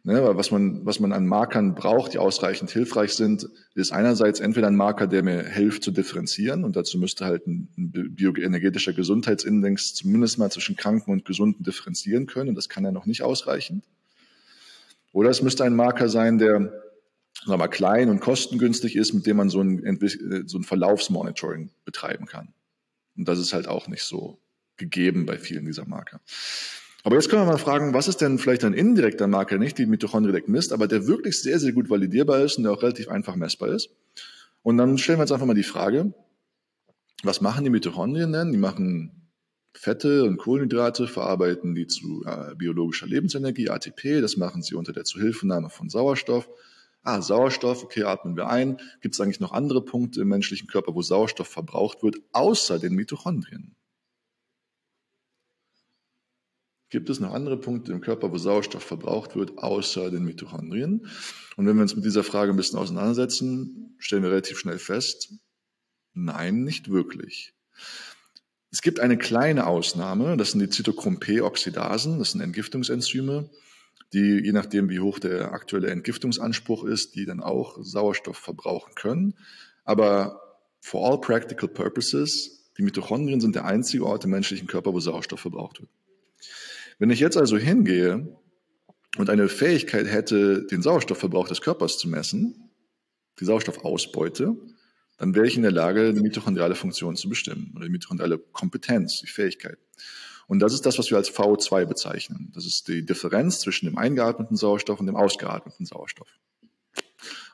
Ne, was man, was man an Markern braucht, die ausreichend hilfreich sind, ist einerseits entweder ein Marker, der mir hilft zu differenzieren und dazu müsste halt ein, bioenergetischer Gesundheitsindex zumindest mal zwischen Kranken und Gesunden differenzieren können und das kann ja noch nicht ausreichend. Oder es müsste ein Marker sein, der sagen wir mal, klein und kostengünstig ist, mit dem man so ein, so ein Verlaufsmonitoring betreiben kann. Und das ist halt auch nicht so gegeben bei vielen dieser Marker. Aber jetzt können wir mal fragen, was ist denn vielleicht ein indirekter Marker, nicht die Mitochondrien misst, aber der wirklich sehr, sehr gut validierbar ist und der auch relativ einfach messbar ist. Und dann stellen wir jetzt einfach mal die Frage, was machen die Mitochondrien denn? Die machen Fette und Kohlenhydrate, verarbeiten die zu äh, biologischer Lebensenergie, ATP, das machen sie unter der Zuhilfenahme von Sauerstoff. Ah, Sauerstoff, okay, atmen wir ein. Gibt es eigentlich noch andere Punkte im menschlichen Körper, wo Sauerstoff verbraucht wird, außer den Mitochondrien? Gibt es noch andere Punkte im Körper, wo Sauerstoff verbraucht wird, außer den Mitochondrien. Und wenn wir uns mit dieser Frage ein bisschen auseinandersetzen, stellen wir relativ schnell fest, nein, nicht wirklich. Es gibt eine kleine Ausnahme, das sind die Zytochrom-P-Oxidasen, das sind Entgiftungsenzyme, die, je nachdem, wie hoch der aktuelle Entgiftungsanspruch ist, die dann auch Sauerstoff verbrauchen können. Aber for all practical purposes, die Mitochondrien sind der einzige Ort im menschlichen Körper, wo Sauerstoff verbraucht wird. Wenn ich jetzt also hingehe und eine Fähigkeit hätte, den Sauerstoffverbrauch des Körpers zu messen, die Sauerstoffausbeute, dann wäre ich in der Lage, die mitochondriale Funktion zu bestimmen oder die mitochondriale Kompetenz, die Fähigkeit. Und das ist das, was wir als VO2 bezeichnen. Das ist die Differenz zwischen dem eingeatmeten Sauerstoff und dem ausgeatmeten Sauerstoff.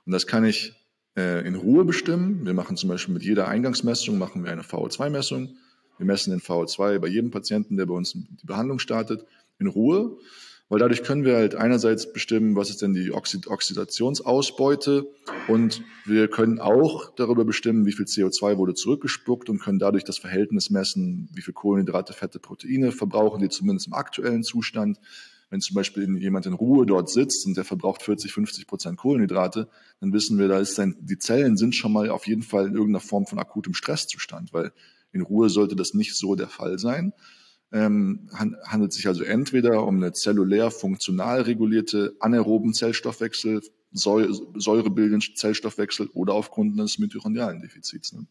Und das kann ich äh, in Ruhe bestimmen. Wir machen zum Beispiel mit jeder Eingangsmessung machen wir eine VO2-Messung. Wir messen den VO2 bei jedem Patienten, der bei uns die Behandlung startet, in Ruhe, weil dadurch können wir halt einerseits bestimmen, was ist denn die Oxid Oxidationsausbeute und wir können auch darüber bestimmen, wie viel CO2 wurde zurückgespuckt und können dadurch das Verhältnis messen, wie viel Kohlenhydrate, Fette, Proteine verbrauchen die zumindest im aktuellen Zustand. Wenn zum Beispiel jemand in Ruhe dort sitzt und der verbraucht 40, 50 Prozent Kohlenhydrate, dann wissen wir, da ist sein, die Zellen sind schon mal auf jeden Fall in irgendeiner Form von akutem Stresszustand, weil in Ruhe sollte das nicht so der Fall sein. Ähm, handelt sich also entweder um eine zellulär funktional regulierte anaeroben Zellstoffwechsel, säurebildenden Zellstoffwechsel oder aufgrund eines mitochondrialen Defizits. Ne?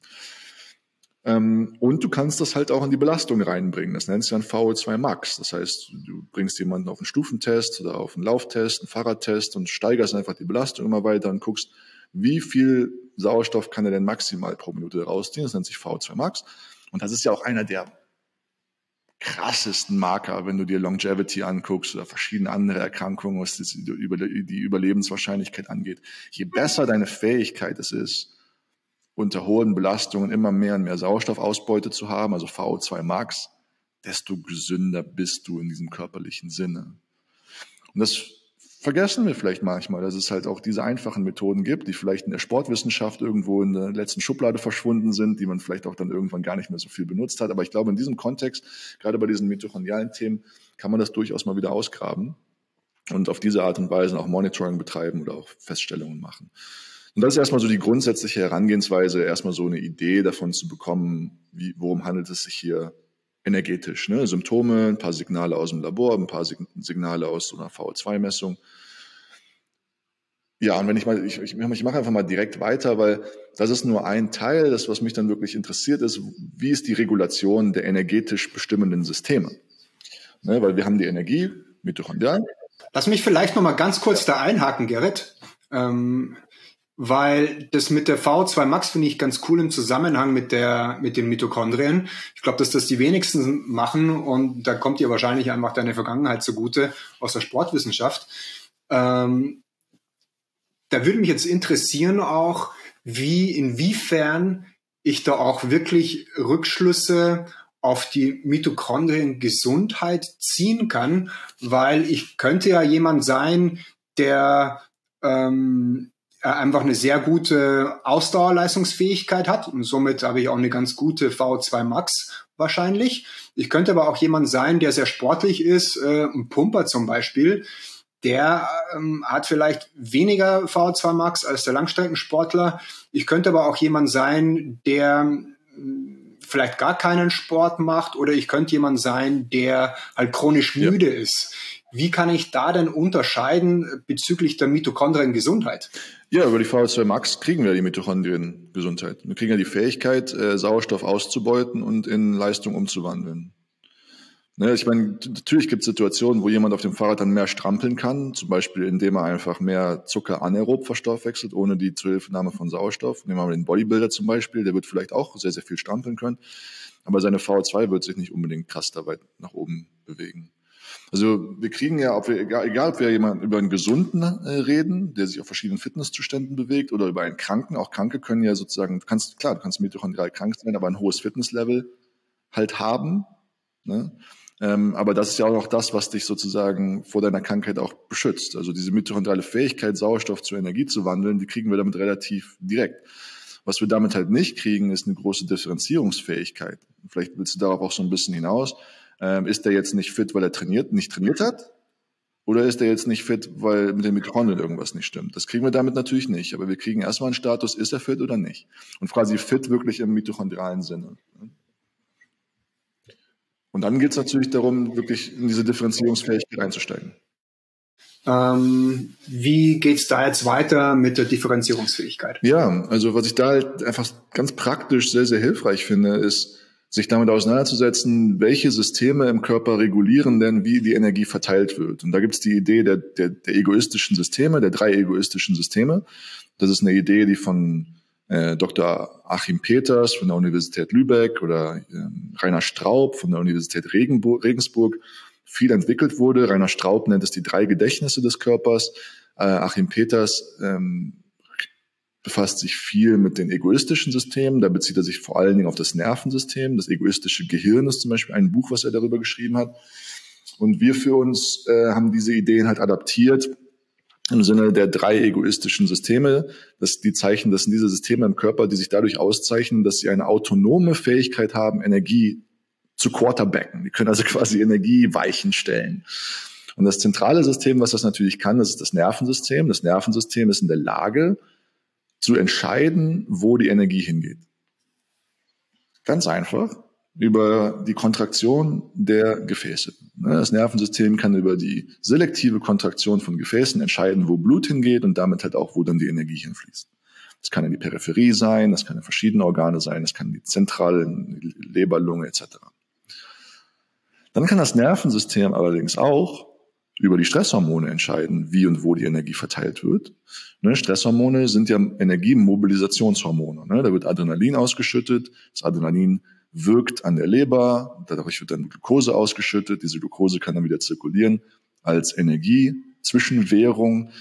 Ähm, und du kannst das halt auch in die Belastung reinbringen. Das nennt sich dann VO2 Max. Das heißt, du bringst jemanden auf einen Stufentest oder auf einen Lauftest, einen Fahrradtest und steigerst einfach die Belastung immer weiter und guckst, wie viel Sauerstoff kann er denn maximal pro Minute rausziehen. Das nennt sich VO2 Max. Und das ist ja auch einer der krassesten Marker, wenn du dir Longevity anguckst oder verschiedene andere Erkrankungen, was die Überlebenswahrscheinlichkeit angeht. Je besser deine Fähigkeit es ist, unter hohen Belastungen immer mehr und mehr Sauerstoffausbeute zu haben, also VO2 Max, desto gesünder bist du in diesem körperlichen Sinne. Und das vergessen wir vielleicht manchmal, dass es halt auch diese einfachen Methoden gibt, die vielleicht in der Sportwissenschaft irgendwo in der letzten Schublade verschwunden sind, die man vielleicht auch dann irgendwann gar nicht mehr so viel benutzt hat. Aber ich glaube, in diesem Kontext, gerade bei diesen mitochondrialen Themen, kann man das durchaus mal wieder ausgraben und auf diese Art und Weise auch Monitoring betreiben oder auch Feststellungen machen. Und das ist erstmal so die grundsätzliche Herangehensweise, erstmal so eine Idee davon zu bekommen, wie, worum handelt es sich hier energetisch. Ne? Symptome, ein paar Signale aus dem Labor, ein paar Signale aus so einer VO2-Messung. Ja, und wenn ich mal, ich, ich, ich mache einfach mal direkt weiter, weil das ist nur ein Teil. Das, was mich dann wirklich interessiert, ist, wie ist die Regulation der energetisch bestimmenden Systeme? Ne, weil wir haben die Energie, Mitochondrien. Lass mich vielleicht noch mal ganz kurz da einhaken, Gerrit. Ähm, weil das mit der V2 Max finde ich ganz cool im Zusammenhang mit der mit den Mitochondrien. Ich glaube, dass das die wenigsten machen und da kommt dir wahrscheinlich einfach deine Vergangenheit zugute aus der Sportwissenschaft. Ähm, da würde mich jetzt interessieren auch, wie inwiefern ich da auch wirklich Rückschlüsse auf die Mitochondriengesundheit ziehen kann, weil ich könnte ja jemand sein, der ähm, einfach eine sehr gute Ausdauerleistungsfähigkeit hat und somit habe ich auch eine ganz gute V2 Max wahrscheinlich. Ich könnte aber auch jemand sein, der sehr sportlich ist, äh, ein Pumper zum Beispiel, der ähm, hat vielleicht weniger V2 Max als der Langstreckensportler. Ich könnte aber auch jemand sein, der äh, vielleicht gar keinen Sport macht oder ich könnte jemand sein, der halt chronisch müde ja. ist. Wie kann ich da denn unterscheiden bezüglich der Mitochondriengesundheit? Ja, über die VO2 Max kriegen wir die Mitochondriengesundheit. Wir kriegen ja die Fähigkeit, äh, Sauerstoff auszubeuten und in Leistung umzuwandeln. Ne, ich meine, natürlich gibt es Situationen, wo jemand auf dem Fahrrad dann mehr strampeln kann, zum Beispiel indem er einfach mehr Zucker anaerob verstoffwechselt, ohne die Zuhilfenahme von Sauerstoff. Nehmen wir mal den Bodybuilder zum Beispiel, der wird vielleicht auch sehr, sehr viel strampeln können, aber seine VO2 wird sich nicht unbedingt krass dabei nach oben bewegen. Also wir kriegen ja, ob wir, egal, egal ob wir jemanden über einen Gesunden äh, reden, der sich auf verschiedenen Fitnesszuständen bewegt, oder über einen Kranken, auch Kranke können ja sozusagen, du kannst, klar, du kannst mitochondrial krank sein, aber ein hohes Fitnesslevel halt haben. Ne? Ähm, aber das ist ja auch noch das, was dich sozusagen vor deiner Krankheit auch beschützt. Also diese mitochondriale Fähigkeit, Sauerstoff zur Energie zu wandeln, die kriegen wir damit relativ direkt. Was wir damit halt nicht kriegen, ist eine große Differenzierungsfähigkeit. Vielleicht willst du darauf auch so ein bisschen hinaus. Ähm, ist der jetzt nicht fit, weil er trainiert, nicht trainiert hat? Oder ist er jetzt nicht fit, weil mit den Mitochondrien irgendwas nicht stimmt? Das kriegen wir damit natürlich nicht. Aber wir kriegen erstmal einen Status, ist er fit oder nicht? Und quasi fit wirklich im mitochondrialen Sinne. Und dann geht es natürlich darum, wirklich in diese Differenzierungsfähigkeit einzusteigen. Ähm, wie geht's da jetzt weiter mit der Differenzierungsfähigkeit? Ja, also was ich da halt einfach ganz praktisch sehr, sehr hilfreich finde, ist, sich damit auseinanderzusetzen, welche Systeme im Körper regulieren denn, wie die Energie verteilt wird. Und da gibt's die Idee der, der, der egoistischen Systeme, der drei egoistischen Systeme. Das ist eine Idee, die von äh, Dr. Achim Peters von der Universität Lübeck oder äh, Rainer Straub von der Universität Regenburg, Regensburg viel entwickelt wurde. Rainer Straub nennt es die drei Gedächtnisse des Körpers. Äh, Achim Peters ähm, befasst sich viel mit den egoistischen Systemen. Da bezieht er sich vor allen Dingen auf das Nervensystem. Das egoistische Gehirn ist zum Beispiel ein Buch, was er darüber geschrieben hat. Und wir für uns äh, haben diese Ideen halt adaptiert im Sinne der drei egoistischen Systeme. Das, die zeichnen, das sind diese Systeme im Körper, die sich dadurch auszeichnen, dass sie eine autonome Fähigkeit haben, Energie zu quarterbacken. Die können also quasi Energie weichen stellen. Und das zentrale System, was das natürlich kann, das ist das Nervensystem. Das Nervensystem ist in der Lage, zu entscheiden, wo die Energie hingeht. Ganz einfach über die Kontraktion der Gefäße. Ne, das Nervensystem kann über die selektive Kontraktion von Gefäßen entscheiden, wo Blut hingeht und damit halt auch, wo dann die Energie hinfließt. Das kann in die Peripherie sein, das kann in verschiedene Organe sein, das kann in die zentrale Leber, Lunge etc. Dann kann das Nervensystem allerdings auch über die Stresshormone entscheiden, wie und wo die Energie verteilt wird. Ne, Stresshormone sind ja Energiemobilisationshormone. Ne? Da wird Adrenalin ausgeschüttet. Das Adrenalin wirkt an der Leber, dadurch wird dann Glucose ausgeschüttet. Diese Glucose kann dann wieder zirkulieren als Energie, Zwischenwährung.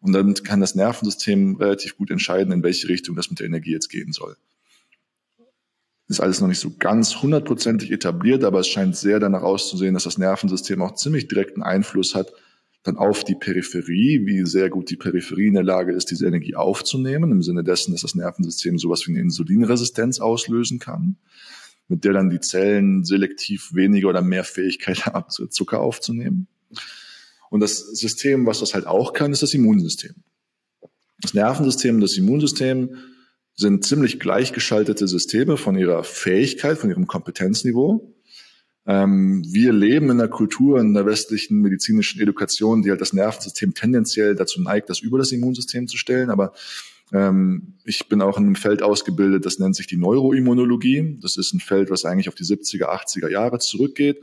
Und dann kann das Nervensystem relativ gut entscheiden, in welche Richtung das mit der Energie jetzt gehen soll. Ist alles noch nicht so ganz hundertprozentig etabliert, aber es scheint sehr danach auszusehen, dass das Nervensystem auch ziemlich direkten Einfluss hat dann auf die Peripherie, wie sehr gut die Peripherie in der Lage ist, diese Energie aufzunehmen, im Sinne dessen, dass das Nervensystem sowas wie eine Insulinresistenz auslösen kann, mit der dann die Zellen selektiv weniger oder mehr Fähigkeit haben, Zucker aufzunehmen. Und das System, was das halt auch kann, ist das Immunsystem. Das Nervensystem das Immunsystem sind ziemlich gleichgeschaltete Systeme von ihrer Fähigkeit, von ihrem Kompetenzniveau. Ähm, wir leben in einer Kultur, in der westlichen medizinischen Education, die halt das Nervensystem tendenziell dazu neigt, das über das Immunsystem zu stellen. Aber ähm, ich bin auch in einem Feld ausgebildet, das nennt sich die Neuroimmunologie. Das ist ein Feld, was eigentlich auf die 70er, 80er Jahre zurückgeht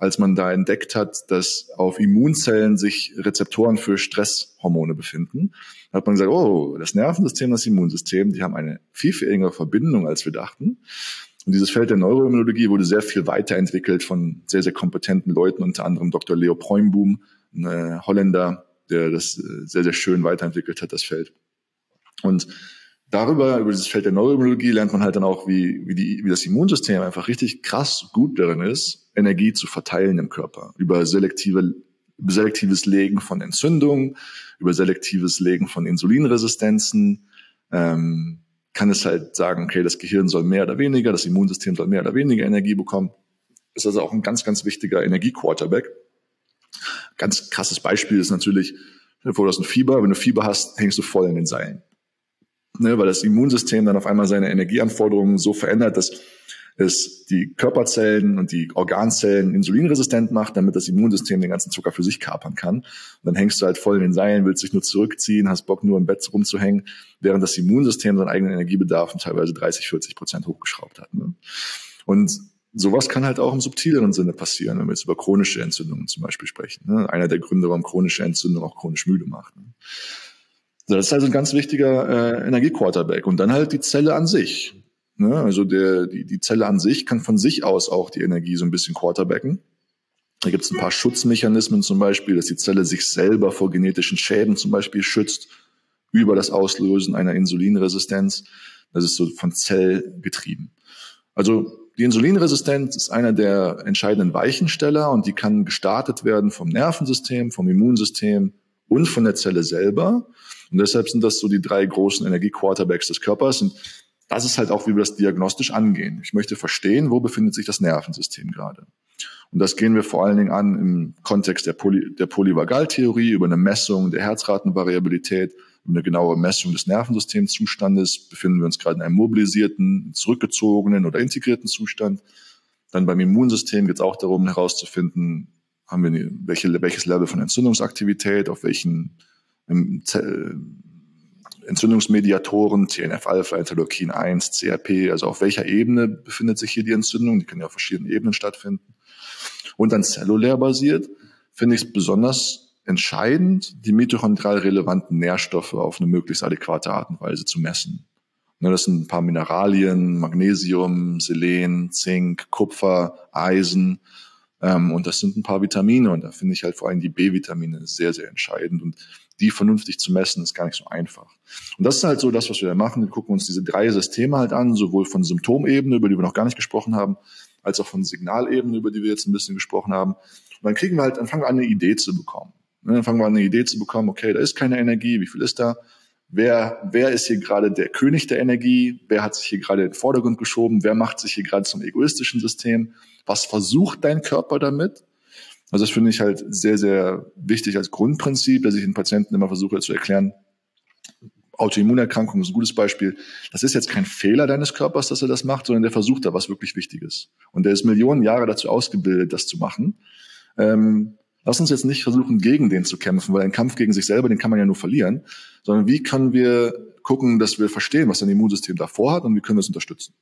als man da entdeckt hat, dass auf Immunzellen sich Rezeptoren für Stresshormone befinden, hat man gesagt, oh, das Nervensystem, das Immunsystem, die haben eine viel, viel engere Verbindung, als wir dachten. Und dieses Feld der Neuroimmunologie wurde sehr viel weiterentwickelt von sehr, sehr kompetenten Leuten, unter anderem Dr. Leo Preumboom, ein Holländer, der das äh, sehr, sehr schön weiterentwickelt hat, das Feld. Und darüber, über dieses Feld der Neuroimmunologie, lernt man halt dann auch, wie, wie, die, wie das Immunsystem einfach richtig krass gut darin ist, Energie zu verteilen im Körper. Über selektive, selektives Legen von Entzündungen, über selektives Legen von Insulinresistenzen, ähm, kann es halt sagen, okay, das Gehirn soll mehr oder weniger, das Immunsystem soll mehr oder weniger Energie bekommen. Ist also auch ein ganz, ganz wichtiger Energiequarterback. Ganz krasses Beispiel ist natürlich, bevor du hast ein Fieber, wenn du Fieber hast, hängst du voll in den Seilen ne, weil das Immunsystem dann auf einmal seine Energieanforderungen so verändert, dass es die Körperzellen und die Organzellen insulinresistent macht, damit das Immunsystem den ganzen Zucker für sich kapern kann. Und dann hängst du halt voll in den Seilen, willst dich nur zurückziehen, hast Bock nur im Bett rumzuhängen, während das Immunsystem seinen eigenen Energiebedarf um teilweise 30, 40 Prozent hochgeschraubt hat. Ne? Und sowas kann halt auch im subtileren Sinne passieren, wenn wir jetzt über chronische Entzündungen zum Beispiel sprechen. Ne? Einer der Gründe, warum chronische Entzündung auch chronisch müde macht. Ne? Das ist also ein ganz wichtiger äh, Energiequarterback. Und dann halt die Zelle an sich. Ne? Also der, die, die Zelle an sich kann von sich aus auch die Energie so ein bisschen quarterbacken. Da gibt es ein paar Schutzmechanismen zum Beispiel, dass die Zelle sich selber vor genetischen Schäden zum Beispiel schützt über das Auslösen einer Insulinresistenz. Das ist so von Zell getrieben. Also die Insulinresistenz ist einer der entscheidenden Weichensteller und die kann gestartet werden vom Nervensystem, vom Immunsystem und von der Zelle selber. Und deshalb sind das so die drei großen Energiequarterbacks des Körpers. Und das ist halt auch, wie wir das diagnostisch angehen. Ich möchte verstehen, wo befindet sich das Nervensystem gerade. Und das gehen wir vor allen Dingen an im Kontext der, Poly der Polyvagaltheorie über eine Messung der Herzratenvariabilität, über eine genaue Messung des Nervensystemzustandes. Befinden wir uns gerade in einem mobilisierten, zurückgezogenen oder integrierten Zustand. Dann beim Immunsystem geht es auch darum herauszufinden, haben wir welche, welches Level von Entzündungsaktivität, auf welchen ähm, Entzündungsmediatoren, TNF-Alpha, Interleukin 1, CRP, also auf welcher Ebene befindet sich hier die Entzündung? Die können ja auf verschiedenen Ebenen stattfinden. Und dann zellulär basiert finde ich es besonders entscheidend, die mitochondrial relevanten Nährstoffe auf eine möglichst adäquate Art und Weise zu messen. Ne, das sind ein paar Mineralien, Magnesium, Selen, Zink, Kupfer, Eisen. Ähm, und das sind ein paar Vitamine. Und da finde ich halt vor allem die B-Vitamine sehr, sehr entscheidend. Und die vernünftig zu messen, ist gar nicht so einfach. Und das ist halt so das, was wir da machen. Wir gucken uns diese drei Systeme halt an, sowohl von Symptomebene, über die wir noch gar nicht gesprochen haben, als auch von Signalebene, über die wir jetzt ein bisschen gesprochen haben. Und dann kriegen wir halt, dann fangen wir an, eine Idee zu bekommen. Dann fangen wir an, eine Idee zu bekommen, okay, da ist keine Energie, wie viel ist da? Wer, wer ist hier gerade der König der Energie? Wer hat sich hier gerade in den Vordergrund geschoben? Wer macht sich hier gerade zum egoistischen System? Was versucht dein Körper damit? Also das finde ich halt sehr, sehr wichtig als Grundprinzip, dass ich den Patienten immer versuche zu erklären, Autoimmunerkrankung ist ein gutes Beispiel. Das ist jetzt kein Fehler deines Körpers, dass er das macht, sondern der versucht da was wirklich Wichtiges. Und der ist Millionen Jahre dazu ausgebildet, das zu machen. Ähm, lass uns jetzt nicht versuchen, gegen den zu kämpfen, weil ein Kampf gegen sich selber, den kann man ja nur verlieren, sondern wie können wir gucken, dass wir verstehen, was dein Immunsystem davor hat und wie können wir es unterstützen.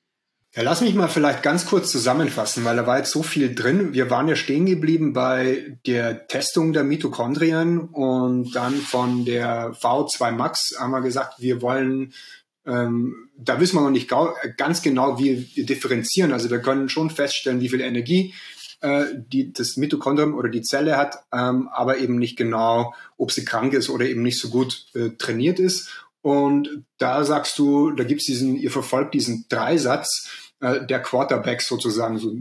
Ja, lass mich mal vielleicht ganz kurz zusammenfassen, weil da war jetzt so viel drin. Wir waren ja stehen geblieben bei der Testung der Mitochondrien und dann von der V2 Max haben wir gesagt, wir wollen, ähm, da wissen wir noch nicht ganz genau, wie wir differenzieren. Also wir können schon feststellen, wie viel Energie äh, die, das Mitochondrium oder die Zelle hat, ähm, aber eben nicht genau, ob sie krank ist oder eben nicht so gut äh, trainiert ist. Und da sagst du, da gibt's diesen, ihr verfolgt diesen Dreisatz äh, der Quarterbacks sozusagen. So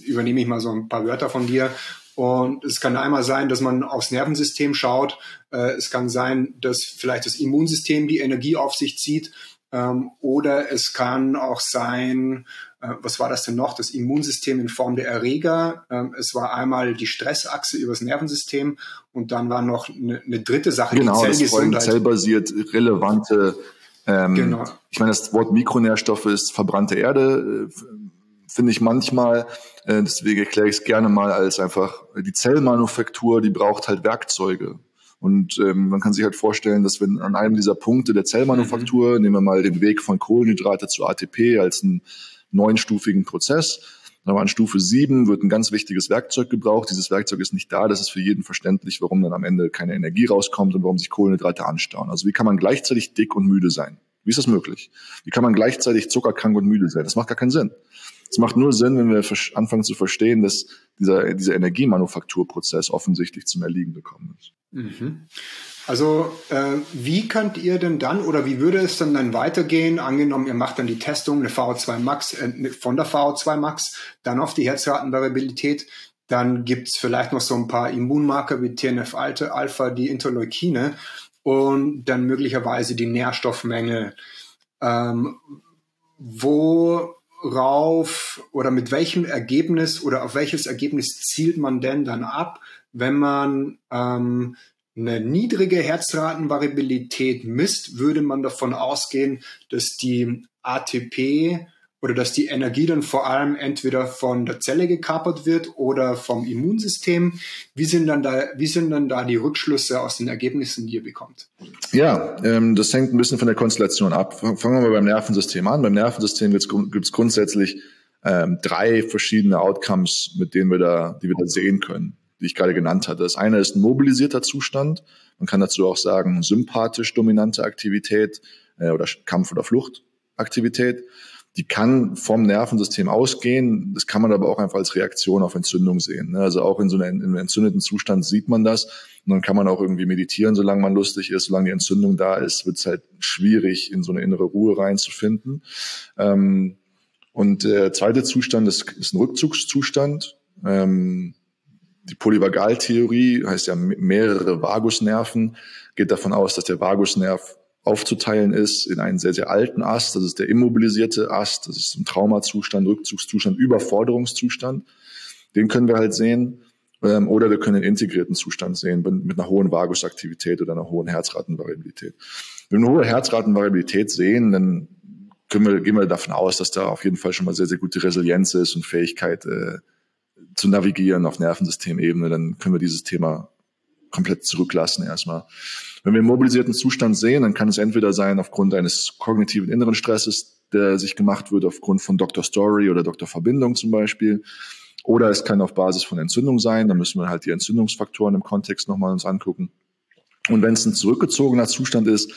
übernehme ich mal so ein paar Wörter von dir. Und es kann einmal sein, dass man aufs Nervensystem schaut. Äh, es kann sein, dass vielleicht das Immunsystem die Energie auf sich zieht. Ähm, oder es kann auch sein, was war das denn noch? Das Immunsystem in Form der Erreger. Ähm, es war einmal die Stressachse übers Nervensystem und dann war noch eine, eine dritte Sache, genau, die Zellgesundheit. Das zellbasiert relevante ähm, genau. Ich meine, das Wort Mikronährstoffe ist verbrannte Erde, äh, finde ich manchmal. Äh, deswegen erkläre ich es gerne mal als einfach die Zellmanufaktur, die braucht halt Werkzeuge. Und ähm, man kann sich halt vorstellen, dass wenn an einem dieser Punkte der Zellmanufaktur, mhm. nehmen wir mal den Weg von Kohlenhydrate zu ATP als einen neunstufigen Prozess, aber an Stufe 7 wird ein ganz wichtiges Werkzeug gebraucht. Dieses Werkzeug ist nicht da. Das ist für jeden verständlich, warum dann am Ende keine Energie rauskommt und warum sich Kohlenhydrate anstauen. Also wie kann man gleichzeitig dick und müde sein? Wie ist das möglich? Wie kann man gleichzeitig zuckerkrank und müde sein? Das macht gar keinen Sinn. Es macht nur Sinn, wenn wir anfangen zu verstehen, dass dieser, dieser Energiemanufakturprozess offensichtlich zum Erliegen gekommen ist. Mhm. Also äh, wie könnt ihr denn dann oder wie würde es dann dann weitergehen? Angenommen, ihr macht dann die Testung eine VO2 Max äh, von der VO2 Max, dann auf die Herzratenvariabilität. Dann gibt's vielleicht noch so ein paar Immunmarker wie TNF-Alpha, die Interleukine und dann möglicherweise die Nährstoffmenge. Ähm, worauf oder mit welchem Ergebnis oder auf welches Ergebnis zielt man denn dann ab, wenn man ähm, eine niedrige Herzratenvariabilität misst, würde man davon ausgehen, dass die ATP oder dass die Energie dann vor allem entweder von der Zelle gekapert wird oder vom Immunsystem. Wie sind dann da, wie sind dann da die Rückschlüsse aus den Ergebnissen, die ihr bekommt? Ja, ähm, das hängt ein bisschen von der Konstellation ab. Fangen wir beim Nervensystem an. Beim Nervensystem gibt es grundsätzlich ähm, drei verschiedene Outcomes, mit denen wir da, die wir da sehen können die ich gerade genannt hatte. Das eine ist ein mobilisierter Zustand. Man kann dazu auch sagen, sympathisch dominante Aktivität äh, oder Kampf- oder Fluchtaktivität. Die kann vom Nervensystem ausgehen. Das kann man aber auch einfach als Reaktion auf Entzündung sehen. Ne? Also auch in so einem, in einem entzündeten Zustand sieht man das. Und dann kann man auch irgendwie meditieren, solange man lustig ist. Solange die Entzündung da ist, wird es halt schwierig, in so eine innere Ruhe reinzufinden. Ähm, und der zweite Zustand ist, ist ein Rückzugszustand. Ähm, die Polyvagaltheorie heißt ja mehrere Vagusnerven, geht davon aus, dass der Vagusnerv aufzuteilen ist in einen sehr, sehr alten Ast, das ist der immobilisierte Ast, das ist ein Traumazustand, Rückzugszustand, Überforderungszustand. Den können wir halt sehen. Ähm, oder wir können einen integrierten Zustand sehen mit einer hohen Vagusaktivität oder einer hohen Herzratenvariabilität. Wenn wir eine hohe Herzratenvariabilität sehen, dann können wir, gehen wir davon aus, dass da auf jeden Fall schon mal sehr, sehr gute Resilienz ist und Fähigkeit äh, zu navigieren auf Nervensystemebene. Dann können wir dieses Thema komplett zurücklassen erstmal. Wenn wir einen mobilisierten Zustand sehen, dann kann es entweder sein aufgrund eines kognitiven inneren Stresses, der sich gemacht wird aufgrund von Dr. Story oder Dr. Verbindung zum Beispiel. Oder es kann auf Basis von Entzündung sein. Da müssen wir halt die Entzündungsfaktoren im Kontext nochmal uns angucken. Und wenn es ein zurückgezogener Zustand ist,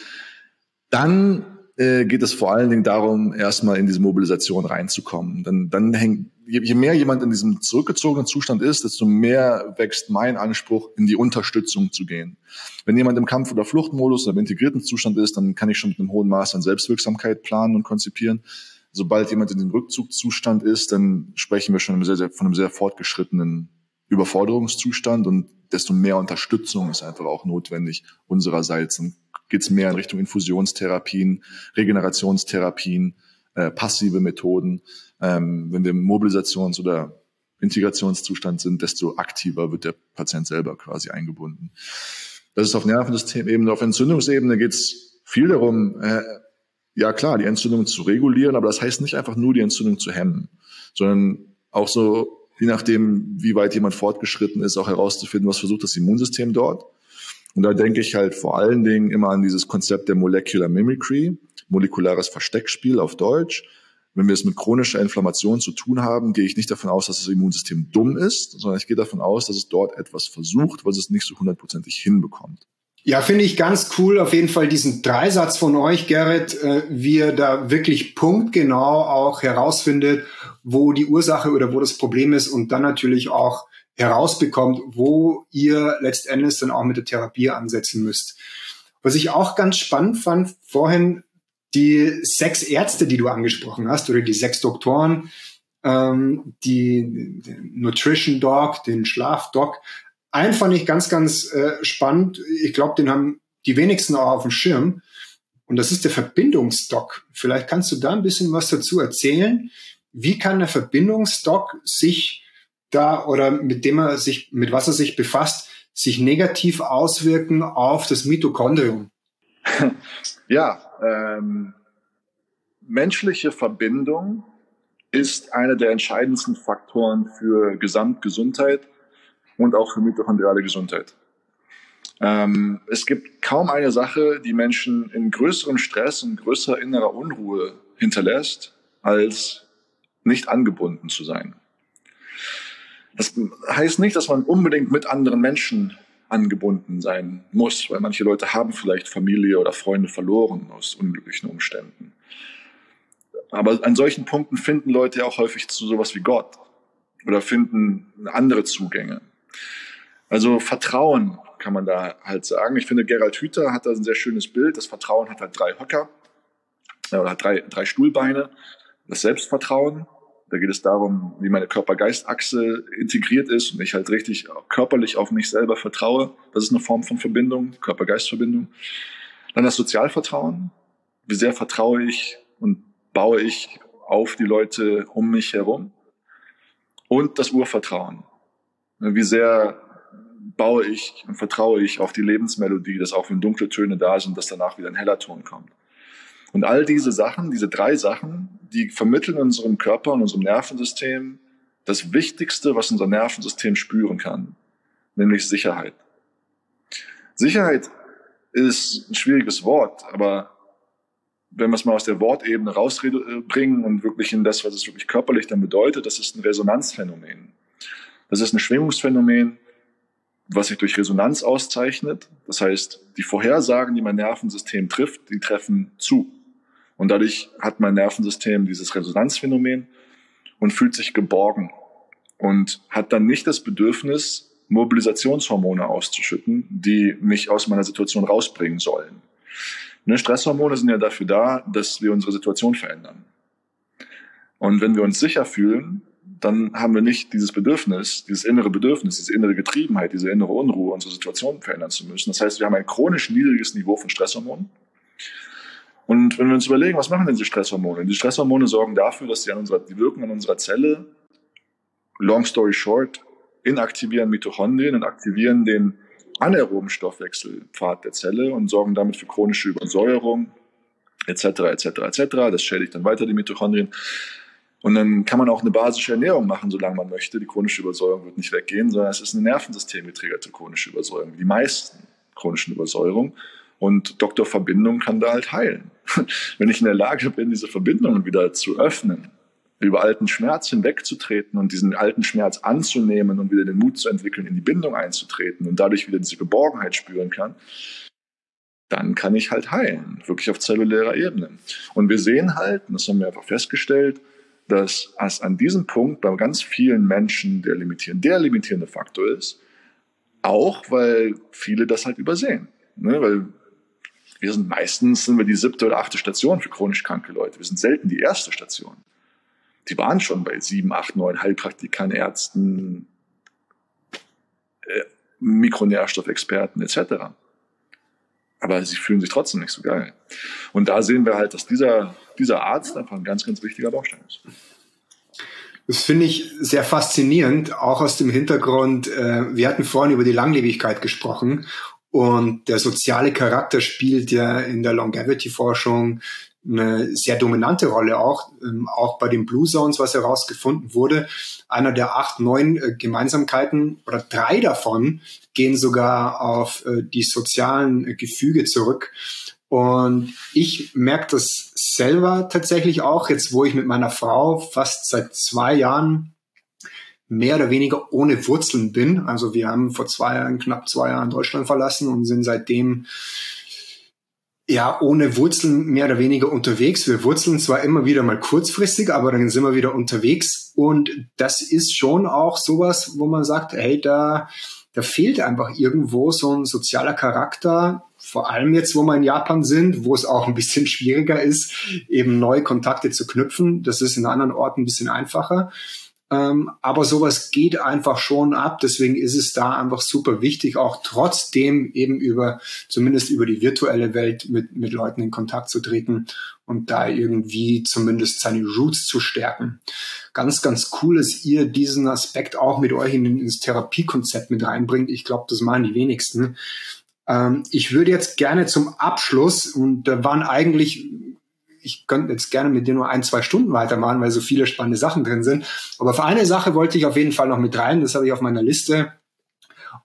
dann äh, geht es vor allen Dingen darum, erstmal in diese Mobilisation reinzukommen. Dann, dann hängt, je, mehr jemand in diesem zurückgezogenen Zustand ist, desto mehr wächst mein Anspruch, in die Unterstützung zu gehen. Wenn jemand im Kampf- oder Fluchtmodus oder im integrierten Zustand ist, dann kann ich schon mit einem hohen Maß an Selbstwirksamkeit planen und konzipieren. Sobald jemand in dem Rückzugszustand ist, dann sprechen wir schon sehr, sehr, von einem sehr fortgeschrittenen Überforderungszustand und desto mehr Unterstützung ist einfach auch notwendig unsererseits. Dann geht es mehr in Richtung Infusionstherapien, Regenerationstherapien, äh, passive Methoden. Ähm, wenn wir im Mobilisations- oder Integrationszustand sind, desto aktiver wird der Patient selber quasi eingebunden. Das ist auf Nervensystemebene. Auf Entzündungsebene geht es viel darum, äh, ja klar, die Entzündung zu regulieren, aber das heißt nicht einfach nur die Entzündung zu hemmen, sondern auch so, je nachdem, wie weit jemand fortgeschritten ist, auch herauszufinden, was versucht das Immunsystem dort. Und da denke ich halt vor allen Dingen immer an dieses Konzept der Molecular Mimicry, molekulares Versteckspiel auf Deutsch. Wenn wir es mit chronischer Inflammation zu tun haben, gehe ich nicht davon aus, dass das Immunsystem dumm ist, sondern ich gehe davon aus, dass es dort etwas versucht, was es nicht so hundertprozentig hinbekommt. Ja, finde ich ganz cool. Auf jeden Fall diesen Dreisatz von euch, Gerrit, äh, wie ihr da wirklich punktgenau auch herausfindet, wo die Ursache oder wo das Problem ist und dann natürlich auch herausbekommt, wo ihr letztendlich dann auch mit der Therapie ansetzen müsst. Was ich auch ganz spannend fand, vorhin die sechs Ärzte, die du angesprochen hast, oder die sechs Doktoren, ähm, die den Nutrition Doc, den Schlaf Doc, einen fand ich ganz, ganz äh, spannend. Ich glaube, den haben die wenigsten auch auf dem Schirm. Und das ist der Verbindungsdoc. Vielleicht kannst du da ein bisschen was dazu erzählen. Wie kann der Verbindungsdoc sich da oder mit dem er sich, mit was er sich befasst, sich negativ auswirken auf das Mitochondrium? Ja, ähm, menschliche Verbindung ist einer der entscheidendsten Faktoren für Gesamtgesundheit und auch für mitochondriale Gesundheit. Ähm, es gibt kaum eine Sache, die Menschen in größerem Stress und größerer innerer Unruhe hinterlässt, als nicht angebunden zu sein. Das heißt nicht, dass man unbedingt mit anderen Menschen angebunden sein muss, weil manche Leute haben vielleicht Familie oder Freunde verloren aus unglücklichen Umständen. Aber an solchen Punkten finden Leute ja auch häufig zu sowas wie Gott oder finden andere Zugänge. Also Vertrauen kann man da halt sagen. Ich finde, Gerald Hüther hat da ein sehr schönes Bild. Das Vertrauen hat halt drei Höcker oder hat drei, drei Stuhlbeine. Das Selbstvertrauen, da geht es darum, wie meine Körper-Geist-Achse integriert ist und ich halt richtig körperlich auf mich selber vertraue. Das ist eine Form von Verbindung, Körper-Geist-Verbindung. Dann das Sozialvertrauen. Wie sehr vertraue ich und baue ich auf die Leute um mich herum? Und das Urvertrauen. Wie sehr baue ich und vertraue ich auf die Lebensmelodie, dass auch wenn dunkle Töne da sind, dass danach wieder ein heller Ton kommt. Und all diese Sachen, diese drei Sachen, die vermitteln unserem Körper und unserem Nervensystem das Wichtigste, was unser Nervensystem spüren kann, nämlich Sicherheit. Sicherheit ist ein schwieriges Wort, aber wenn wir es mal aus der Wortebene rausbringen und wirklich in das, was es wirklich körperlich dann bedeutet, das ist ein Resonanzphänomen. Das ist ein Schwingungsphänomen, was sich durch Resonanz auszeichnet. Das heißt, die Vorhersagen, die mein Nervensystem trifft, die treffen zu. Und dadurch hat mein Nervensystem dieses Resonanzphänomen und fühlt sich geborgen und hat dann nicht das Bedürfnis, Mobilisationshormone auszuschütten, die mich aus meiner Situation rausbringen sollen. Ne, Stresshormone sind ja dafür da, dass wir unsere Situation verändern. Und wenn wir uns sicher fühlen, dann haben wir nicht dieses Bedürfnis, dieses innere Bedürfnis, diese innere Getriebenheit, diese innere Unruhe, unsere Situation verändern zu müssen. Das heißt, wir haben ein chronisch niedriges Niveau von Stresshormonen Und wenn wir uns überlegen, was machen denn diese Stresshormone? Die Stresshormone sorgen dafür, dass sie an unserer, die wirken an unserer Zelle, long story short, inaktivieren Mitochondrien und aktivieren den anaeroben Stoffwechselpfad der Zelle und sorgen damit für chronische Übersäuerung etc. etc. etc. Das schädigt dann weiter die Mitochondrien. Und dann kann man auch eine basische Ernährung machen, solange man möchte. Die chronische Übersäuerung wird nicht weggehen, sondern es ist eine nervensystemgetriggerte chronische Übersäuerung, wie die meisten chronischen Übersäuerungen. Und Doktor Verbindung kann da halt heilen. Wenn ich in der Lage bin, diese Verbindungen wieder zu öffnen, über alten Schmerz hinwegzutreten und diesen alten Schmerz anzunehmen und wieder den Mut zu entwickeln, in die Bindung einzutreten und dadurch wieder diese Geborgenheit spüren kann, dann kann ich halt heilen, wirklich auf zellulärer Ebene. Und wir sehen halt, und das haben wir einfach festgestellt, dass es an diesem Punkt bei ganz vielen Menschen der limitierende, der limitierende Faktor ist, auch weil viele das halt übersehen. Ne? Weil wir sind meistens sind wir die siebte oder achte Station für chronisch kranke Leute. Wir sind selten die erste Station. Die waren schon bei sieben, acht, neun Heilpraktikern, Ärzten, äh, Mikronährstoffexperten etc aber sie fühlen sich trotzdem nicht so geil. Und da sehen wir halt, dass dieser, dieser Arzt einfach ein ganz, ganz wichtiger Baustein ist. Das finde ich sehr faszinierend, auch aus dem Hintergrund, äh, wir hatten vorhin über die Langlebigkeit gesprochen und der soziale Charakter spielt ja in der Longevity-Forschung eine sehr dominante Rolle auch, ähm, auch bei den Blue Zones, was herausgefunden wurde. Einer der acht, neun äh, Gemeinsamkeiten oder drei davon gehen sogar auf äh, die sozialen äh, Gefüge zurück. Und ich merke das selber tatsächlich auch, jetzt wo ich mit meiner Frau fast seit zwei Jahren mehr oder weniger ohne Wurzeln bin. Also wir haben vor zwei Jahren, knapp zwei Jahren Deutschland verlassen und sind seitdem ja, ohne Wurzeln mehr oder weniger unterwegs. Wir wurzeln zwar immer wieder mal kurzfristig, aber dann sind wir wieder unterwegs. Und das ist schon auch sowas, wo man sagt, hey, da, da fehlt einfach irgendwo so ein sozialer Charakter. Vor allem jetzt, wo wir in Japan sind, wo es auch ein bisschen schwieriger ist, eben neue Kontakte zu knüpfen. Das ist in anderen Orten ein bisschen einfacher. Ähm, aber sowas geht einfach schon ab. Deswegen ist es da einfach super wichtig, auch trotzdem eben über, zumindest über die virtuelle Welt mit, mit Leuten in Kontakt zu treten und da irgendwie zumindest seine Roots zu stärken. Ganz, ganz cool, dass ihr diesen Aspekt auch mit euch in, ins Therapiekonzept mit reinbringt. Ich glaube, das machen die wenigsten. Ähm, ich würde jetzt gerne zum Abschluss, und da waren eigentlich ich könnte jetzt gerne mit dir nur ein, zwei Stunden weitermachen, weil so viele spannende Sachen drin sind. Aber für eine Sache wollte ich auf jeden Fall noch mit rein, das habe ich auf meiner Liste.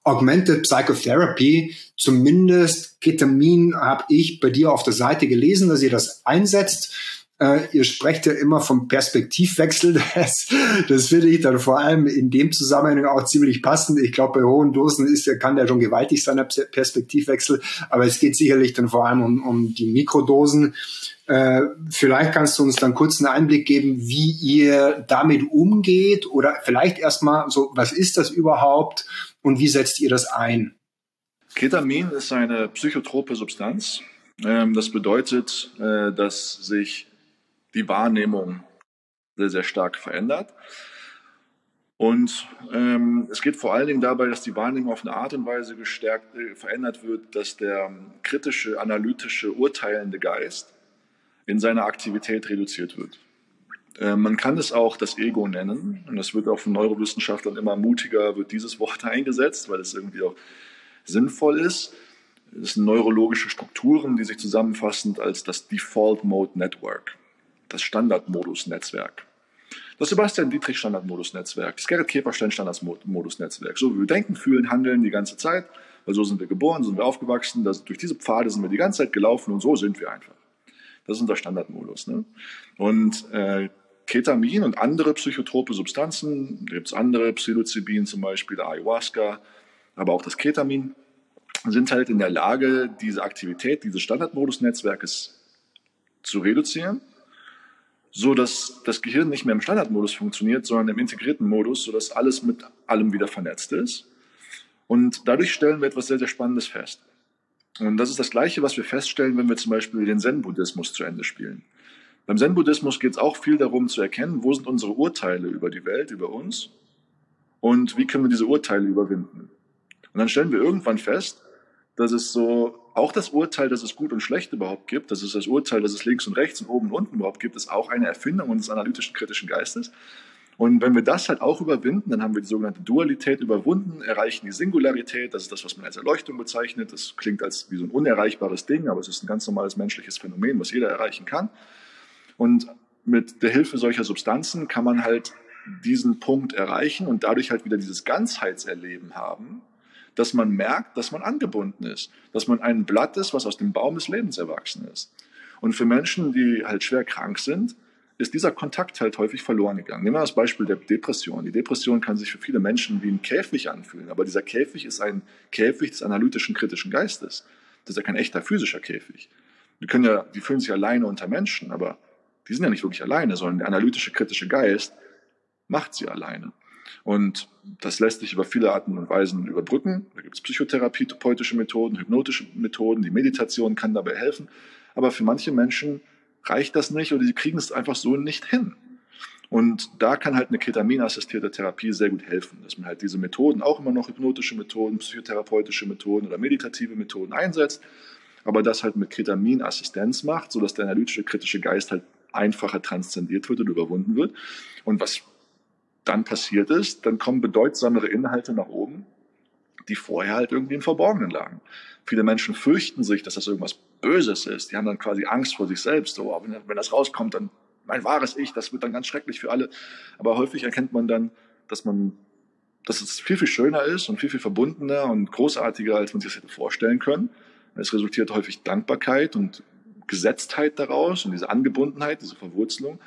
Augmented Psychotherapy, zumindest Ketamin habe ich bei dir auf der Seite gelesen, dass ihr das einsetzt. Äh, ihr sprecht ja immer vom Perspektivwechsel. Das, das finde ich dann vor allem in dem Zusammenhang auch ziemlich passend. Ich glaube, bei hohen Dosen ist, kann der schon gewaltig sein, der Perspektivwechsel. Aber es geht sicherlich dann vor allem um, um die Mikrodosen. Äh, vielleicht kannst du uns dann kurz einen Einblick geben, wie ihr damit umgeht oder vielleicht erstmal so, was ist das überhaupt und wie setzt ihr das ein? Ketamin ist eine psychotrope Substanz. Ähm, das bedeutet, äh, dass sich die Wahrnehmung sehr, sehr stark verändert. Und ähm, es geht vor allen Dingen dabei, dass die Wahrnehmung auf eine Art und Weise gestärkt, äh, verändert wird, dass der kritische, analytische, urteilende Geist in seiner Aktivität reduziert wird. Äh, man kann es auch das Ego nennen und das wird auch von Neurowissenschaftlern immer mutiger, wird dieses Wort eingesetzt, weil es irgendwie auch sinnvoll ist. Es sind neurologische Strukturen, die sich zusammenfassen als das Default Mode Network, das Standardmodus-Netzwerk. Das Sebastian Dietrich Standardmodus-Netzwerk, das Gerrit Käferstein Standardmodus-Netzwerk. So wie wir denken, fühlen, handeln die ganze Zeit, weil so sind wir geboren, so sind wir aufgewachsen, das, durch diese Pfade sind wir die ganze Zeit gelaufen und so sind wir einfach. Das ist unser Standardmodus. Ne? Und äh, Ketamin und andere psychotrope Substanzen, da gibt es andere, Psilocybin zum Beispiel, Ayahuasca, aber auch das Ketamin, sind halt in der Lage, diese Aktivität dieses Standardmodus-Netzwerkes zu reduzieren, so dass das Gehirn nicht mehr im Standardmodus funktioniert, sondern im integrierten Modus, so dass alles mit allem wieder vernetzt ist. Und dadurch stellen wir etwas sehr, sehr Spannendes fest. Und das ist das Gleiche, was wir feststellen, wenn wir zum Beispiel den Zen-Buddhismus zu Ende spielen. Beim Zen-Buddhismus geht es auch viel darum zu erkennen, wo sind unsere Urteile über die Welt, über uns und wie können wir diese Urteile überwinden. Und dann stellen wir irgendwann fest, dass es so auch das Urteil, dass es gut und schlecht überhaupt gibt, dass es das Urteil, dass es links und rechts und oben und unten überhaupt gibt, ist auch eine Erfindung unseres analytischen kritischen Geistes. Und wenn wir das halt auch überwinden, dann haben wir die sogenannte Dualität überwunden, erreichen die Singularität, das ist das, was man als Erleuchtung bezeichnet. Das klingt als wie so ein unerreichbares Ding, aber es ist ein ganz normales menschliches Phänomen, was jeder erreichen kann. Und mit der Hilfe solcher Substanzen kann man halt diesen Punkt erreichen und dadurch halt wieder dieses Ganzheitserleben haben, dass man merkt, dass man angebunden ist, dass man ein Blatt ist, was aus dem Baum des Lebens erwachsen ist. Und für Menschen, die halt schwer krank sind, ist dieser Kontakt halt häufig verloren gegangen. Nehmen wir das Beispiel der Depression. Die Depression kann sich für viele Menschen wie ein Käfig anfühlen, aber dieser Käfig ist ein Käfig des analytischen, kritischen Geistes. Das ist ja kein echter physischer Käfig. Die können ja, die fühlen sich alleine unter Menschen, aber die sind ja nicht wirklich alleine, sondern der analytische, kritische Geist macht sie alleine. Und das lässt sich über viele Arten und Weisen überbrücken. Da gibt es psychotherapeutische Methoden, hypnotische Methoden, die Meditation kann dabei helfen. Aber für manche Menschen reicht das nicht oder sie kriegen es einfach so nicht hin. Und da kann halt eine Ketaminassistierte Therapie sehr gut helfen, dass man halt diese Methoden, auch immer noch hypnotische Methoden, psychotherapeutische Methoden oder meditative Methoden einsetzt, aber das halt mit Ketaminassistenz macht, sodass der analytische, kritische Geist halt einfacher transzendiert wird und überwunden wird. Und was dann passiert ist, dann kommen bedeutsamere Inhalte nach oben, die vorher halt irgendwie im Verborgenen lagen. Viele Menschen fürchten sich, dass das irgendwas Böses ist. Die haben dann quasi Angst vor sich selbst. Oh, wenn, wenn das rauskommt, dann mein wahres Ich, das wird dann ganz schrecklich für alle. Aber häufig erkennt man dann, dass man, dass es viel, viel schöner ist und viel, viel verbundener und großartiger, als man sich das hätte vorstellen können. Es resultiert häufig Dankbarkeit und Gesetztheit daraus und diese Angebundenheit, diese Verwurzelung.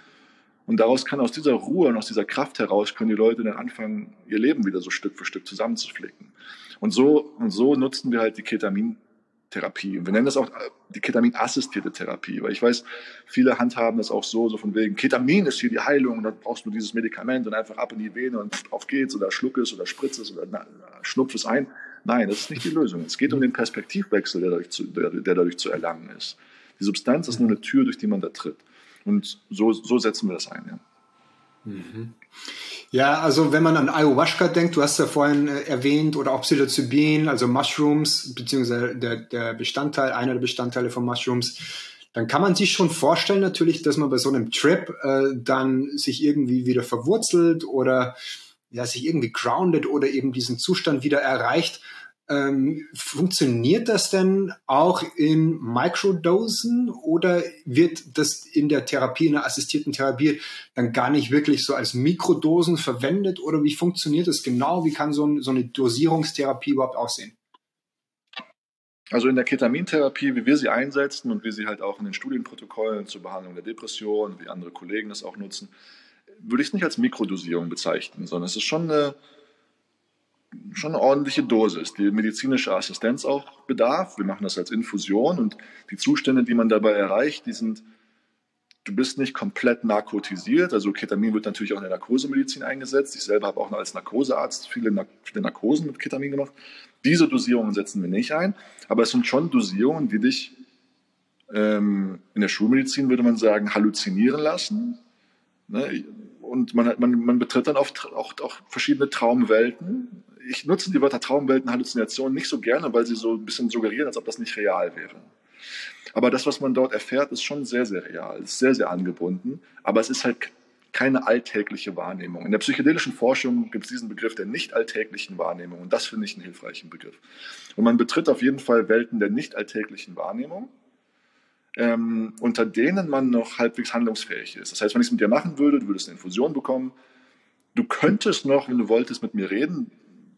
Und daraus kann aus dieser Ruhe und aus dieser Kraft heraus können die Leute dann anfangen, ihr Leben wieder so Stück für Stück zusammenzuflicken. Und so, und so nutzen wir halt die Ketamintherapie. Und wir nennen das auch äh, die Ketamin-assistierte Therapie, weil ich weiß, viele handhaben das auch so, so von wegen, Ketamin ist hier die Heilung und dann brauchst du dieses Medikament und einfach ab in die Vene und auf geht's oder schluck es oder spritz es oder schnupf es ein. Nein, das ist nicht die Lösung. Es geht um den Perspektivwechsel, der dadurch zu, der, der dadurch zu erlangen ist. Die Substanz ist nur eine Tür, durch die man da tritt. Und so, so setzen wir das ein. Ja. Mhm. Ja, also wenn man an Ayahuasca denkt, du hast ja vorhin äh, erwähnt, oder auch Psilocybin, also Mushrooms, beziehungsweise der, der Bestandteil, einer der Bestandteile von Mushrooms, dann kann man sich schon vorstellen natürlich, dass man bei so einem Trip äh, dann sich irgendwie wieder verwurzelt oder ja, sich irgendwie grounded oder eben diesen Zustand wieder erreicht. Ähm, funktioniert das denn auch in Microdosen oder wird das in der Therapie, in der assistierten Therapie dann gar nicht wirklich so als Mikrodosen verwendet oder wie funktioniert das genau? Wie kann so, ein, so eine Dosierungstherapie überhaupt aussehen? Also in der Ketamintherapie, wie wir sie einsetzen und wie sie halt auch in den Studienprotokollen zur Behandlung der Depression, wie andere Kollegen das auch nutzen, würde ich es nicht als Mikrodosierung bezeichnen, sondern es ist schon eine schon eine ordentliche Dosis, die medizinische Assistenz auch bedarf. Wir machen das als Infusion und die Zustände, die man dabei erreicht, die sind, du bist nicht komplett narkotisiert. Also Ketamin wird natürlich auch in der Narkosemedizin eingesetzt. Ich selber habe auch als Narkosearzt viele, viele Narkosen mit Ketamin gemacht. Diese Dosierungen setzen wir nicht ein, aber es sind schon Dosierungen, die dich ähm, in der Schulmedizin würde man sagen, halluzinieren lassen. Ne? Und man, man, man betritt dann oft auch, auch verschiedene Traumwelten ich nutze die Wörter Traumwelten, Halluzinationen nicht so gerne, weil sie so ein bisschen suggerieren, als ob das nicht real wäre. Aber das, was man dort erfährt, ist schon sehr, sehr real, ist sehr, sehr angebunden. Aber es ist halt keine alltägliche Wahrnehmung. In der psychedelischen Forschung gibt es diesen Begriff der nicht alltäglichen Wahrnehmung und das finde ich einen hilfreichen Begriff. Und man betritt auf jeden Fall Welten der nicht alltäglichen Wahrnehmung, ähm, unter denen man noch halbwegs handlungsfähig ist. Das heißt, wenn ich es mit dir machen würde, du würdest eine Infusion bekommen, du könntest noch, wenn du wolltest, mit mir reden,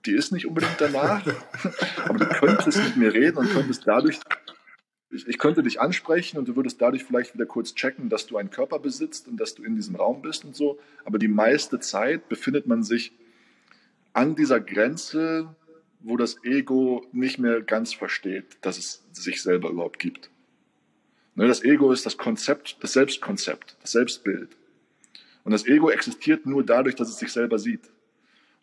die ist nicht unbedingt danach, aber du könntest mit mir reden und könntest dadurch, ich, ich, könnte dich ansprechen und du würdest dadurch vielleicht wieder kurz checken, dass du einen Körper besitzt und dass du in diesem Raum bist und so. Aber die meiste Zeit befindet man sich an dieser Grenze, wo das Ego nicht mehr ganz versteht, dass es sich selber überhaupt gibt. Ne, das Ego ist das Konzept, das Selbstkonzept, das Selbstbild. Und das Ego existiert nur dadurch, dass es sich selber sieht.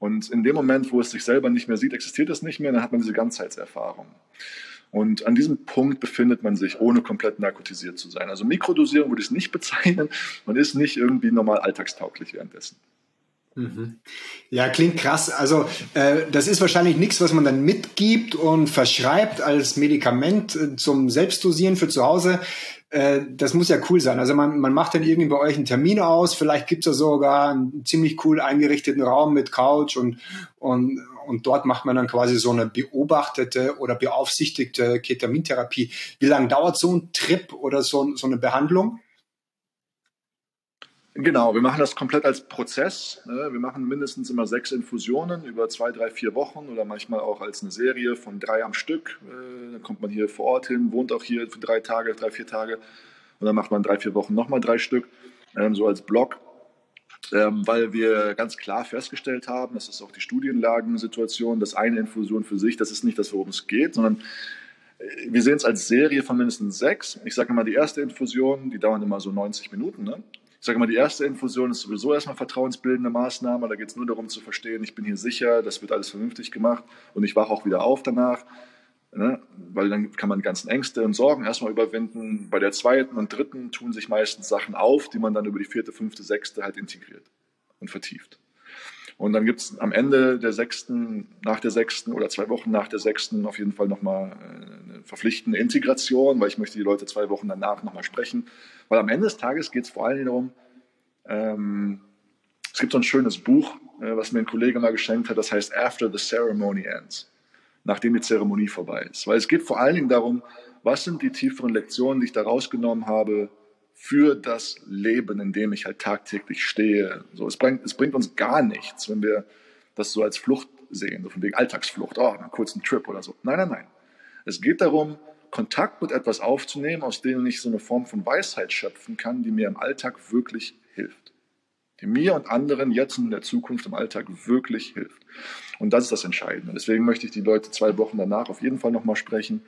Und in dem Moment, wo es sich selber nicht mehr sieht, existiert es nicht mehr, dann hat man diese Ganzheitserfahrung. Und an diesem Punkt befindet man sich, ohne komplett narkotisiert zu sein. Also Mikrodosierung würde ich es nicht bezeichnen. Man ist nicht irgendwie normal alltagstauglich währenddessen. Mhm. Ja, klingt krass. Also äh, das ist wahrscheinlich nichts, was man dann mitgibt und verschreibt als Medikament äh, zum Selbstdosieren für zu Hause. Äh, das muss ja cool sein. Also man, man macht dann irgendwie bei euch einen Termin aus. Vielleicht gibt's ja sogar einen ziemlich cool eingerichteten Raum mit Couch und, und, und dort macht man dann quasi so eine beobachtete oder beaufsichtigte Ketamintherapie. Wie lange dauert so ein Trip oder so, so eine Behandlung? Genau, wir machen das komplett als Prozess. Ne? Wir machen mindestens immer sechs Infusionen über zwei, drei, vier Wochen oder manchmal auch als eine Serie von drei am Stück. Äh, dann kommt man hier vor Ort hin, wohnt auch hier für drei Tage, drei, vier Tage. Und dann macht man drei, vier Wochen nochmal drei Stück, ähm, so als Block. Ähm, weil wir ganz klar festgestellt haben, das ist auch die Studienlagensituation, dass eine Infusion für sich, das ist nicht das, worum es geht, sondern äh, wir sehen es als Serie von mindestens sechs. Ich sage immer, die erste Infusion, die dauern immer so 90 Minuten. Ne? Ich sage mal, die erste Infusion ist sowieso erstmal vertrauensbildende Maßnahme. Da geht es nur darum zu verstehen, ich bin hier sicher, das wird alles vernünftig gemacht und ich wache auch wieder auf danach. Ne? Weil dann kann man die ganzen Ängste und Sorgen erstmal überwinden. Bei der zweiten und dritten tun sich meistens Sachen auf, die man dann über die vierte, fünfte, sechste halt integriert und vertieft. Und dann gibt es am Ende der sechsten, nach der sechsten oder zwei Wochen nach der sechsten auf jeden Fall nochmal äh, eine verpflichtende Integration, weil ich möchte die Leute zwei Wochen danach nochmal sprechen. Weil am Ende des Tages geht es vor allem darum, ähm, es gibt so ein schönes Buch, äh, was mir ein Kollege mal geschenkt hat, das heißt After the Ceremony Ends, nachdem die Zeremonie vorbei ist. Weil es geht vor allen Dingen darum, was sind die tieferen Lektionen, die ich da rausgenommen habe, für das Leben, in dem ich halt tagtäglich stehe. So, es bringt, es bringt uns gar nichts, wenn wir das so als Flucht sehen, so von wegen Alltagsflucht, oh, einen kurzen Trip oder so. Nein, nein, nein. Es geht darum, Kontakt mit etwas aufzunehmen, aus dem ich so eine Form von Weisheit schöpfen kann, die mir im Alltag wirklich hilft. Die mir und anderen jetzt und in der Zukunft im Alltag wirklich hilft. Und das ist das Entscheidende. Deswegen möchte ich die Leute zwei Wochen danach auf jeden Fall nochmal sprechen.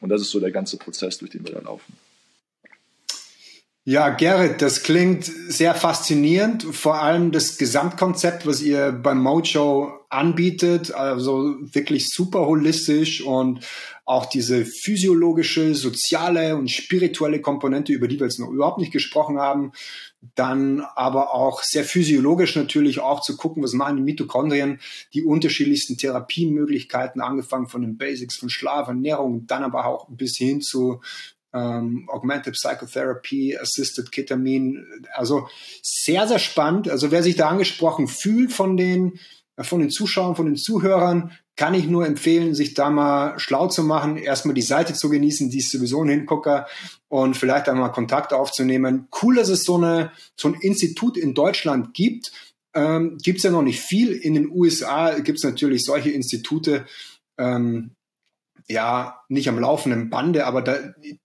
Und das ist so der ganze Prozess, durch den wir da laufen. Ja, Gerrit, das klingt sehr faszinierend. Vor allem das Gesamtkonzept, was ihr beim Mojo anbietet, also wirklich super holistisch und auch diese physiologische, soziale und spirituelle Komponente, über die wir jetzt noch überhaupt nicht gesprochen haben. Dann aber auch sehr physiologisch natürlich auch zu gucken, was machen die Mitochondrien, die unterschiedlichsten Therapiemöglichkeiten, angefangen von den Basics von Schlaf, Ernährung, dann aber auch bis hin zu ähm, Augmented Psychotherapy, Assisted Ketamin. Also sehr, sehr spannend. Also wer sich da angesprochen fühlt von den, von den Zuschauern, von den Zuhörern, kann ich nur empfehlen, sich da mal schlau zu machen, erstmal die Seite zu genießen, die ist sowieso ein Hingucker und vielleicht einmal Kontakt aufzunehmen. Cool, dass es so, eine, so ein Institut in Deutschland gibt. Ähm, gibt es ja noch nicht viel. In den USA gibt es natürlich solche Institute, ähm, ja, nicht am laufenden Bande, aber da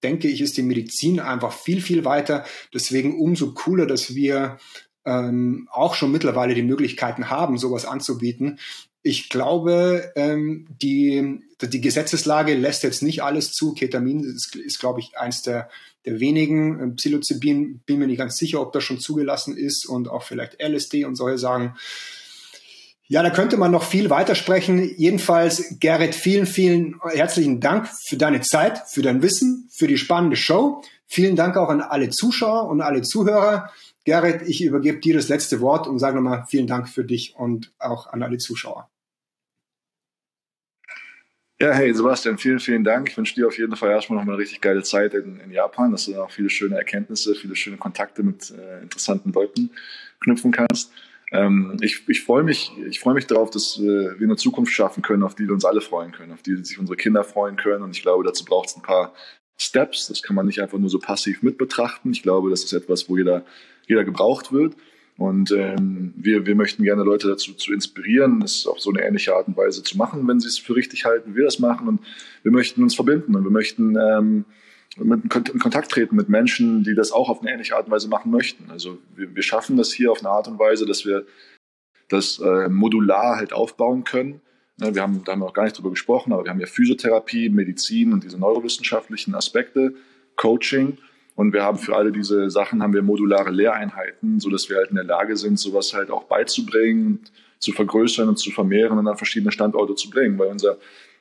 denke ich, ist die Medizin einfach viel, viel weiter. Deswegen umso cooler, dass wir ähm, auch schon mittlerweile die Möglichkeiten haben, sowas anzubieten. Ich glaube, ähm, die, die Gesetzeslage lässt jetzt nicht alles zu. Ketamin ist, ist glaube ich, eins der, der wenigen. Ähm, Psilocybin bin mir nicht ganz sicher, ob das schon zugelassen ist und auch vielleicht LSD und solche Sachen. Ja, da könnte man noch viel weitersprechen. Jedenfalls, Gerrit, vielen, vielen herzlichen Dank für deine Zeit, für dein Wissen, für die spannende Show. Vielen Dank auch an alle Zuschauer und alle Zuhörer. Gerrit, ich übergebe dir das letzte Wort und sage nochmal vielen Dank für dich und auch an alle Zuschauer. Ja, hey Sebastian, vielen, vielen Dank. Ich wünsche dir auf jeden Fall erstmal nochmal eine richtig geile Zeit in, in, Japan, dass du auch viele schöne Erkenntnisse, viele schöne Kontakte mit äh, interessanten Leuten knüpfen kannst. Ähm, ich ich freue mich, ich freue mich darauf, dass wir eine Zukunft schaffen können, auf die wir uns alle freuen können, auf die sich unsere Kinder freuen können. Und ich glaube, dazu braucht es ein paar Steps. Das kann man nicht einfach nur so passiv mit betrachten. Ich glaube, das ist etwas, wo jeder, jeder gebraucht wird. Und ähm, wir, wir möchten gerne Leute dazu zu inspirieren, es auf so eine ähnliche Art und Weise zu machen, wenn sie es für richtig halten, wir das machen. Und wir möchten uns verbinden und wir möchten ähm, mit, in Kontakt treten mit Menschen, die das auch auf eine ähnliche Art und Weise machen möchten. Also wir, wir schaffen das hier auf eine Art und Weise, dass wir das äh, modular halt aufbauen können. Ja, wir haben, da haben wir auch gar nicht drüber gesprochen, aber wir haben ja Physiotherapie, Medizin und diese neurowissenschaftlichen Aspekte, Coaching. Und wir haben für alle diese Sachen haben wir modulare Lehreinheiten, so dass wir halt in der Lage sind, sowas halt auch beizubringen, zu vergrößern und zu vermehren und an verschiedene Standorte zu bringen. Weil unser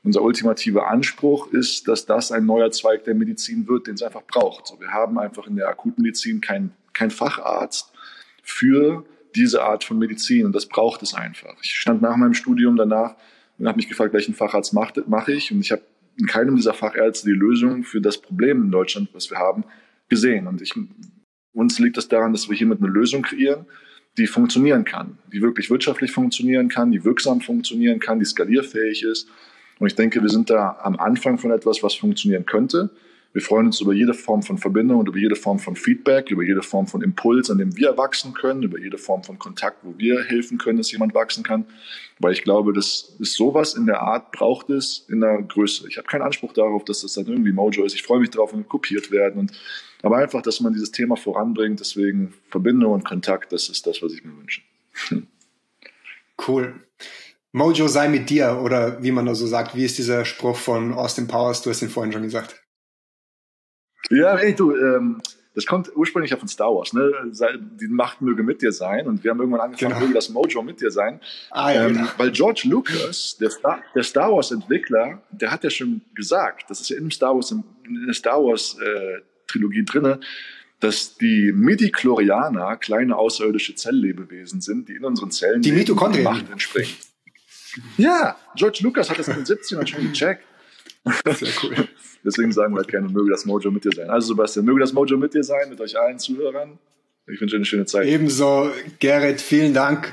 unser ultimativer Anspruch ist, dass das ein neuer Zweig der Medizin wird, den es einfach braucht. So, wir haben einfach in der Akutmedizin keinen kein Facharzt für diese Art von Medizin und das braucht es einfach. Ich stand nach meinem Studium danach und habe mich gefragt, welchen Facharzt mache mach ich und ich habe in keinem dieser Fachärzte die Lösung für das Problem in Deutschland, was wir haben, gesehen. Und ich, uns liegt es daran, dass wir hiermit eine Lösung kreieren, die funktionieren kann, die wirklich wirtschaftlich funktionieren kann, die wirksam funktionieren kann, die skalierfähig ist. Und ich denke, wir sind da am Anfang von etwas, was funktionieren könnte. Wir freuen uns über jede Form von Verbindung und über jede Form von Feedback, über jede Form von Impuls, an dem wir wachsen können, über jede Form von Kontakt, wo wir helfen können, dass jemand wachsen kann. Weil ich glaube, das ist sowas in der Art, braucht es in der Größe. Ich habe keinen Anspruch darauf, dass das dann irgendwie Mojo ist. Ich freue mich darauf, wenn wir kopiert werden. Und, aber einfach, dass man dieses Thema voranbringt. Deswegen Verbindung und Kontakt, das ist das, was ich mir wünsche. Cool. Mojo sei mit dir oder wie man da so sagt. Wie ist dieser Spruch von Austin Powers? Du hast ihn vorhin schon gesagt. Ja, ey, du, ähm, das kommt ursprünglich ja von Star Wars, ne? Die Macht möge mit dir sein. Und wir haben irgendwann angefangen, genau. möge das Mojo mit dir sein. Ah, ja, ähm, genau. Weil George Lucas, der Star, der Star Wars Entwickler, der hat ja schon gesagt, das ist ja in Star Wars, in der Star Wars äh, Trilogie drinne, dass die Midi-Chlorianer kleine außerirdische Zelllebewesen sind, die in unseren Zellen die Mitochondrien Macht entsprechen. Ja, George Lucas hat das in den 70ern schon gecheckt. Sehr cool. Deswegen sagen wir halt gerne, möge das Mojo mit dir sein. Also Sebastian, möge das Mojo mit dir sein, mit euch allen Zuhörern. Ich wünsche eine schöne Zeit. Ebenso, Gerrit, vielen Dank.